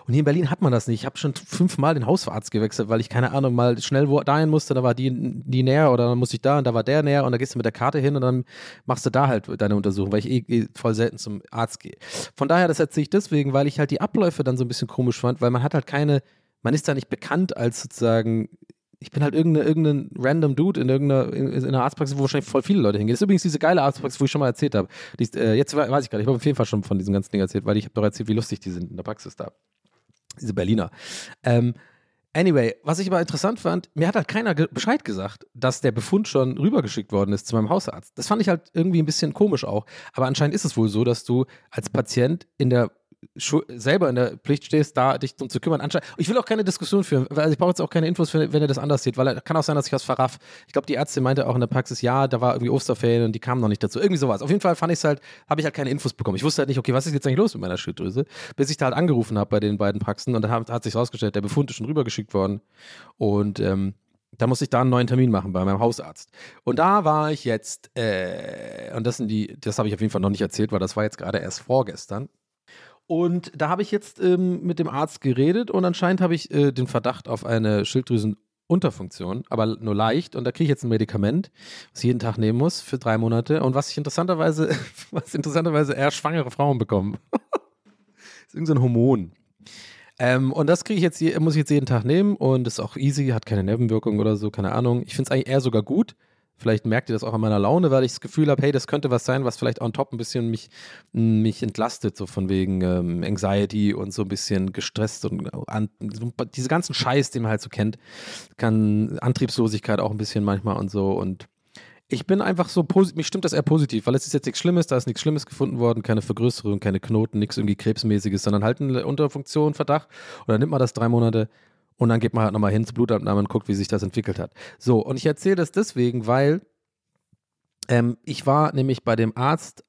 Und hier in Berlin hat man das nicht. Ich habe schon fünfmal den Hausarzt gewechselt, weil ich, keine Ahnung, mal schnell dahin musste, da war die, die näher oder dann musste ich da und da war der näher und da gehst du mit der Karte hin und dann machst du da halt deine Untersuchung, weil ich eh, eh voll selten zum Arzt gehe. Von daher, das erzähle ich deswegen, weil ich halt die Abläufe dann so ein bisschen komisch fand, weil man hat halt keine, man ist da nicht bekannt als sozusagen ich bin halt irgendein, irgendein random Dude in irgendeiner in, in einer Arztpraxis, wo wahrscheinlich voll viele Leute hingehen. Das ist übrigens diese geile Arztpraxis, wo ich schon mal erzählt habe. Die äh, jetzt weiß ich gar nicht, ich habe auf jeden Fall schon von diesem ganzen Ding erzählt, weil ich habe doch erzählt, wie lustig die sind in der Praxis da. Diese Berliner. Ähm, anyway, was ich aber interessant fand, mir hat halt keiner ge Bescheid gesagt, dass der Befund schon rübergeschickt worden ist zu meinem Hausarzt. Das fand ich halt irgendwie ein bisschen komisch auch. Aber anscheinend ist es wohl so, dass du als Patient in der selber in der Pflicht stehst, da dich drum zu kümmern. Ich will auch keine Diskussion führen, weil ich brauche jetzt auch keine Infos, wenn ihr das anders seht, weil kann auch sein, dass ich was verraff. Ich glaube, die Ärztin meinte auch in der Praxis, ja, da war irgendwie Osterferien und die kamen noch nicht dazu. Irgendwie sowas. Auf jeden Fall fand ich es halt, habe ich halt keine Infos bekommen. Ich wusste halt nicht, okay, was ist jetzt eigentlich los mit meiner Schilddrüse, bis ich da halt angerufen habe bei den beiden Praxen und dann hat, hat sich rausgestellt, der Befund ist schon rübergeschickt worden und ähm, da musste ich da einen neuen Termin machen bei meinem Hausarzt. Und da war ich jetzt, äh, und das sind die, das habe ich auf jeden Fall noch nicht erzählt, weil das war jetzt gerade erst vorgestern. Und da habe ich jetzt ähm, mit dem Arzt geredet und anscheinend habe ich äh, den Verdacht auf eine Schilddrüsen Unterfunktion, aber nur leicht. Und da kriege ich jetzt ein Medikament, was ich jeden Tag nehmen muss für drei Monate. Und was ich interessanterweise, was interessanterweise eher schwangere Frauen bekommen. das ist irgendein so Hormon. Ähm, und das kriege ich jetzt, je- muss ich jetzt jeden Tag nehmen und ist auch easy, hat keine Nebenwirkungen oder so, keine Ahnung. Ich finde es eigentlich eher sogar gut. Vielleicht merkt ihr das auch an meiner Laune, weil ich das Gefühl habe, hey, das könnte was sein, was vielleicht on top ein bisschen mich, mich entlastet, so von wegen ähm, Anxiety und so ein bisschen gestresst und an, so, diese ganzen Scheiß, den man halt so kennt, kann Antriebslosigkeit auch ein bisschen manchmal und so und ich bin einfach so positiv, mich stimmt das eher positiv, weil es ist jetzt nichts Schlimmes, da ist nichts Schlimmes gefunden worden, keine Vergrößerung, keine Knoten, nichts irgendwie Krebsmäßiges, sondern halt eine Unterfunktion, Verdacht. Und dann nimmt man das drei Monate und dann geht man halt nochmal hin zur Blutabnahme und guckt, wie sich das entwickelt hat. So, und ich erzähle das deswegen, weil ähm, ich war nämlich bei dem Arzt.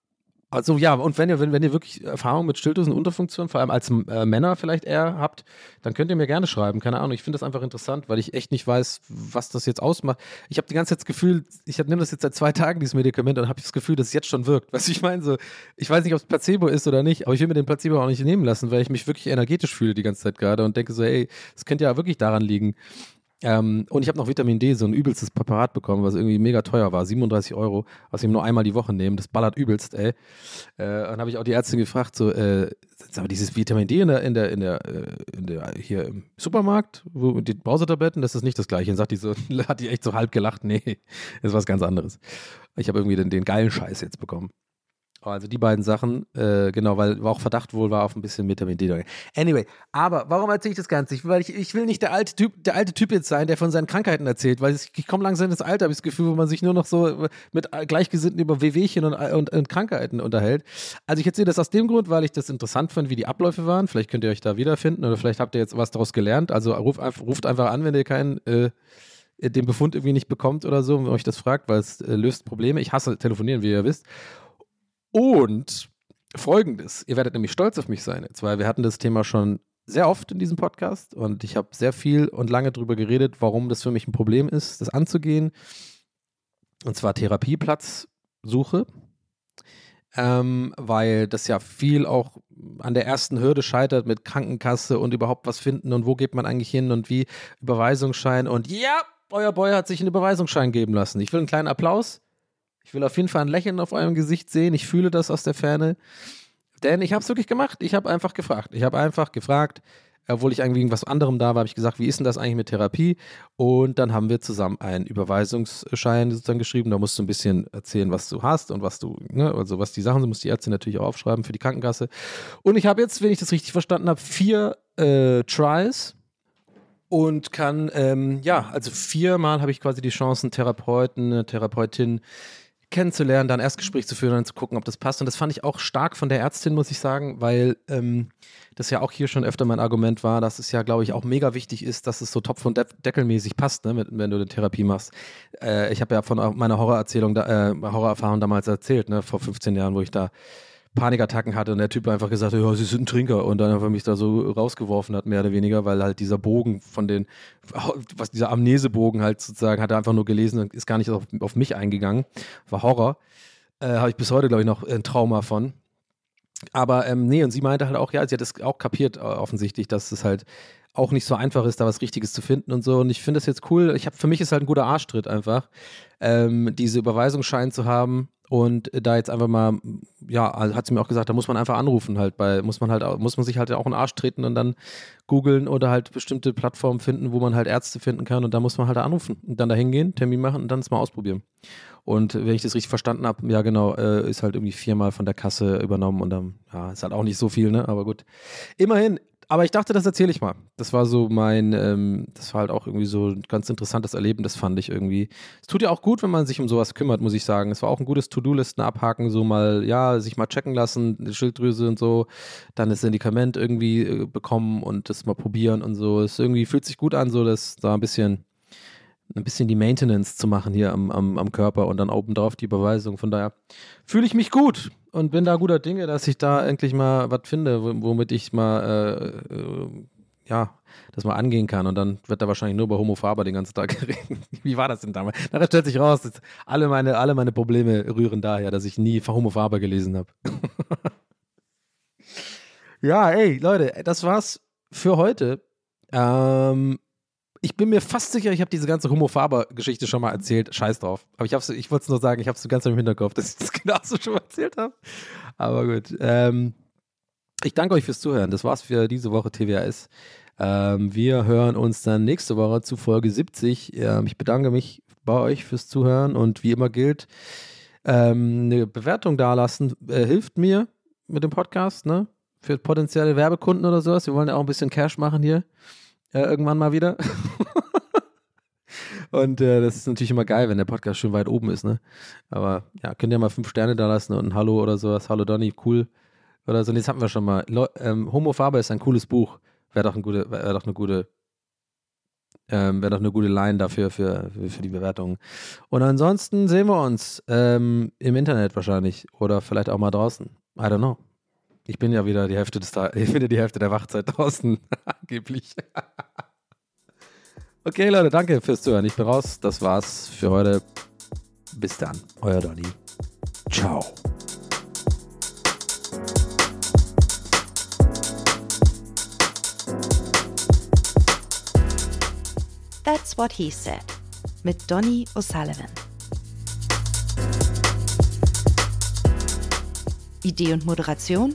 Also ja, und wenn ihr, wenn, wenn ihr wirklich Erfahrung mit Stilldosen Unterfunktion, vor allem als äh, Männer vielleicht eher habt, dann könnt ihr mir gerne schreiben. Keine Ahnung, ich finde das einfach interessant, weil ich echt nicht weiß, was das jetzt ausmacht. Ich habe die ganze Zeit das Gefühl, ich nehme das jetzt seit zwei Tagen, dieses Medikament, und habe das Gefühl, dass es jetzt schon wirkt. Du, ich meine so, ich weiß nicht, ob es Placebo ist oder nicht, aber ich will mir den Placebo auch nicht nehmen lassen, weil ich mich wirklich energetisch fühle die ganze Zeit gerade und denke so, ey, das könnte ja wirklich daran liegen. Ähm, und ich habe noch Vitamin D, so ein übelstes Präparat bekommen, was irgendwie mega teuer war, 37 Euro, was ich nur einmal die Woche nehme. Das ballert übelst, ey. Äh, dann habe ich auch die Ärztin gefragt, so, äh, mal, dieses Vitamin D in der, in der, in der, äh, in der hier im Supermarkt, wo die Brausetabletten, das ist nicht das gleiche. Dann sagt die so, hat die echt so halb gelacht, nee, das ist was ganz anderes. Ich habe irgendwie den, den geilen Scheiß jetzt bekommen. Also die beiden Sachen, äh, genau, weil auch Verdacht wohl war auf ein bisschen Vitamin D. Anyway, aber warum erzähle ich das Ganze? Ich, weil ich, ich will nicht der alte Typ, der alte Typ jetzt sein, der von seinen Krankheiten erzählt, weil ich, ich komme langsam ins Alter, habe ich das Gefühl, wo man sich nur noch so mit Gleichgesinnten über Wehwehchen und, und, und Krankheiten unterhält. Also ich erzähle das aus dem Grund, weil ich das interessant fand, wie die Abläufe waren. Vielleicht könnt ihr euch da wiederfinden oder vielleicht habt ihr jetzt was daraus gelernt. Also ruf, ruft einfach an, wenn ihr keinen äh, den Befund irgendwie nicht bekommt oder so, wenn euch das fragt, weil es äh, löst Probleme. Ich hasse telefonieren, wie ihr wisst. Und folgendes, ihr werdet nämlich stolz auf mich sein jetzt, weil wir hatten das Thema schon sehr oft in diesem Podcast und ich habe sehr viel und lange darüber geredet, warum das für mich ein Problem ist, das anzugehen. Und zwar Therapieplatzsuche, ähm, weil das ja viel auch an der ersten Hürde scheitert mit Krankenkasse und überhaupt was finden und wo geht man eigentlich hin und wie Überweisungsschein und ja, euer Boy hat sich einen Überweisungsschein geben lassen. Ich will einen kleinen Applaus. Ich will auf jeden Fall ein Lächeln auf eurem Gesicht sehen. Ich fühle das aus der Ferne. Denn ich habe es wirklich gemacht. Ich habe einfach gefragt. Ich habe einfach gefragt, obwohl ich eigentlich was anderem da war, habe ich gesagt, wie ist denn das eigentlich mit Therapie? Und dann haben wir zusammen einen Überweisungsschein sozusagen geschrieben. Da musst du ein bisschen erzählen, was du hast und was du, ne, also was die Sachen sind, muss die Ärztin natürlich auch aufschreiben für die Krankenkasse. Und ich habe jetzt, wenn ich das richtig verstanden habe, vier äh, Tries und kann, ähm, ja, also viermal habe ich quasi die Chance, einen Therapeuten, eine Therapeutin kennenzulernen, dann Erstgespräch zu führen und dann zu gucken, ob das passt. Und das fand ich auch stark von der Ärztin, muss ich sagen, weil ähm, das ja auch hier schon öfter mein Argument war, dass es ja, glaube ich, auch mega wichtig ist, dass es so Topf- und De Deckelmäßig passt, ne, wenn du eine Therapie machst. Äh, ich habe ja von meiner Horrorerzählung, äh, Horrorerfahrung damals erzählt, ne, vor 15 Jahren, wo ich da Panikattacken hatte und der Typ einfach gesagt hat, ja, sie sind ein Trinker und dann einfach mich da so rausgeworfen hat, mehr oder weniger, weil halt dieser Bogen von den, was dieser Amnesebogen halt sozusagen, hat er einfach nur gelesen und ist gar nicht auf, auf mich eingegangen. War Horror. Äh, Habe ich bis heute, glaube ich, noch ein Trauma von. Aber ähm, nee, und sie meinte halt auch, ja, sie hat es auch kapiert, äh, offensichtlich, dass es halt auch nicht so einfach ist, da was Richtiges zu finden und so. Und ich finde das jetzt cool. Ich habe für mich ist halt ein guter Arschtritt einfach, ähm, diese Überweisungsschein zu haben und da jetzt einfach mal, ja, also hat sie mir auch gesagt, da muss man einfach anrufen halt, bei, muss man halt, muss man sich halt auch einen Arsch treten und dann googeln oder halt bestimmte Plattformen finden, wo man halt Ärzte finden kann und da muss man halt anrufen und dann da hingehen, Termin machen und dann es mal ausprobieren. Und wenn ich das richtig verstanden habe, ja genau, äh, ist halt irgendwie viermal von der Kasse übernommen und dann, ja, ist halt auch nicht so viel, ne, aber gut. Immerhin, aber ich dachte, das erzähle ich mal. Das war so mein, ähm, das war halt auch irgendwie so ein ganz interessantes Erleben, das fand ich irgendwie. Es tut ja auch gut, wenn man sich um sowas kümmert, muss ich sagen. Es war auch ein gutes To-Do-Listen abhaken, so mal, ja, sich mal checken lassen, Schilddrüse und so, dann das Medikament irgendwie äh, bekommen und das mal probieren und so. Es irgendwie fühlt sich gut an, so dass da ein bisschen ein bisschen die Maintenance zu machen hier am, am, am Körper und dann oben drauf die Überweisung. Von daher fühle ich mich gut und bin da guter Dinge, dass ich da endlich mal was finde, womit ich mal, äh, äh, ja, das mal angehen kann. Und dann wird da wahrscheinlich nur über Homo Faber den ganzen Tag reden. Wie war das denn damals? Da stellt sich raus, alle meine, alle meine Probleme rühren daher, dass ich nie Homo Faber gelesen habe. ja, ey, Leute, das war's für heute. Ähm, Ich bin mir fast sicher, ich habe diese ganze Homofaber-Geschichte schon mal erzählt. Scheiß drauf. Aber ich, ich wollte es nur sagen, ich habe es so ganz im Hinterkopf, dass ich das genauso schon mal erzählt habe. Aber gut. Ähm, ich danke euch fürs Zuhören. Das war's für diese Woche TWAS. Ähm, wir hören uns dann nächste Woche zu Folge 70. Ähm, ich bedanke mich bei euch fürs Zuhören und wie immer gilt, ähm, eine Bewertung dalassen äh, hilft mir mit dem Podcast, ne? Für potenzielle Werbekunden oder sowas. Wir wollen ja auch ein bisschen Cash machen hier. Äh, irgendwann mal wieder. und äh, das ist natürlich immer geil, wenn der Podcast schön weit oben ist, ne? Aber ja, könnt ihr mal fünf Sterne da lassen und ein Hallo oder sowas. Hallo Donny, cool. Oder so. Und jetzt hatten wir schon mal. Leu ähm, Homo Faber ist ein cooles Buch. Wäre doch, ein gute, wär doch eine gute ähm, Wäre doch eine gute Line dafür für, für, die Bewertung. Und ansonsten sehen wir uns ähm, im Internet wahrscheinlich oder vielleicht auch mal draußen. I don't know. Ich bin ja wieder die Hälfte des ich bin ja die Hälfte der Wachzeit draußen, angeblich. okay, Leute, danke fürs Zuhören. Ich bin raus. Das war's für heute. Bis dann. Euer Donny. Ciao. That's What He Said mit Donny O'Sullivan. Idee und Moderation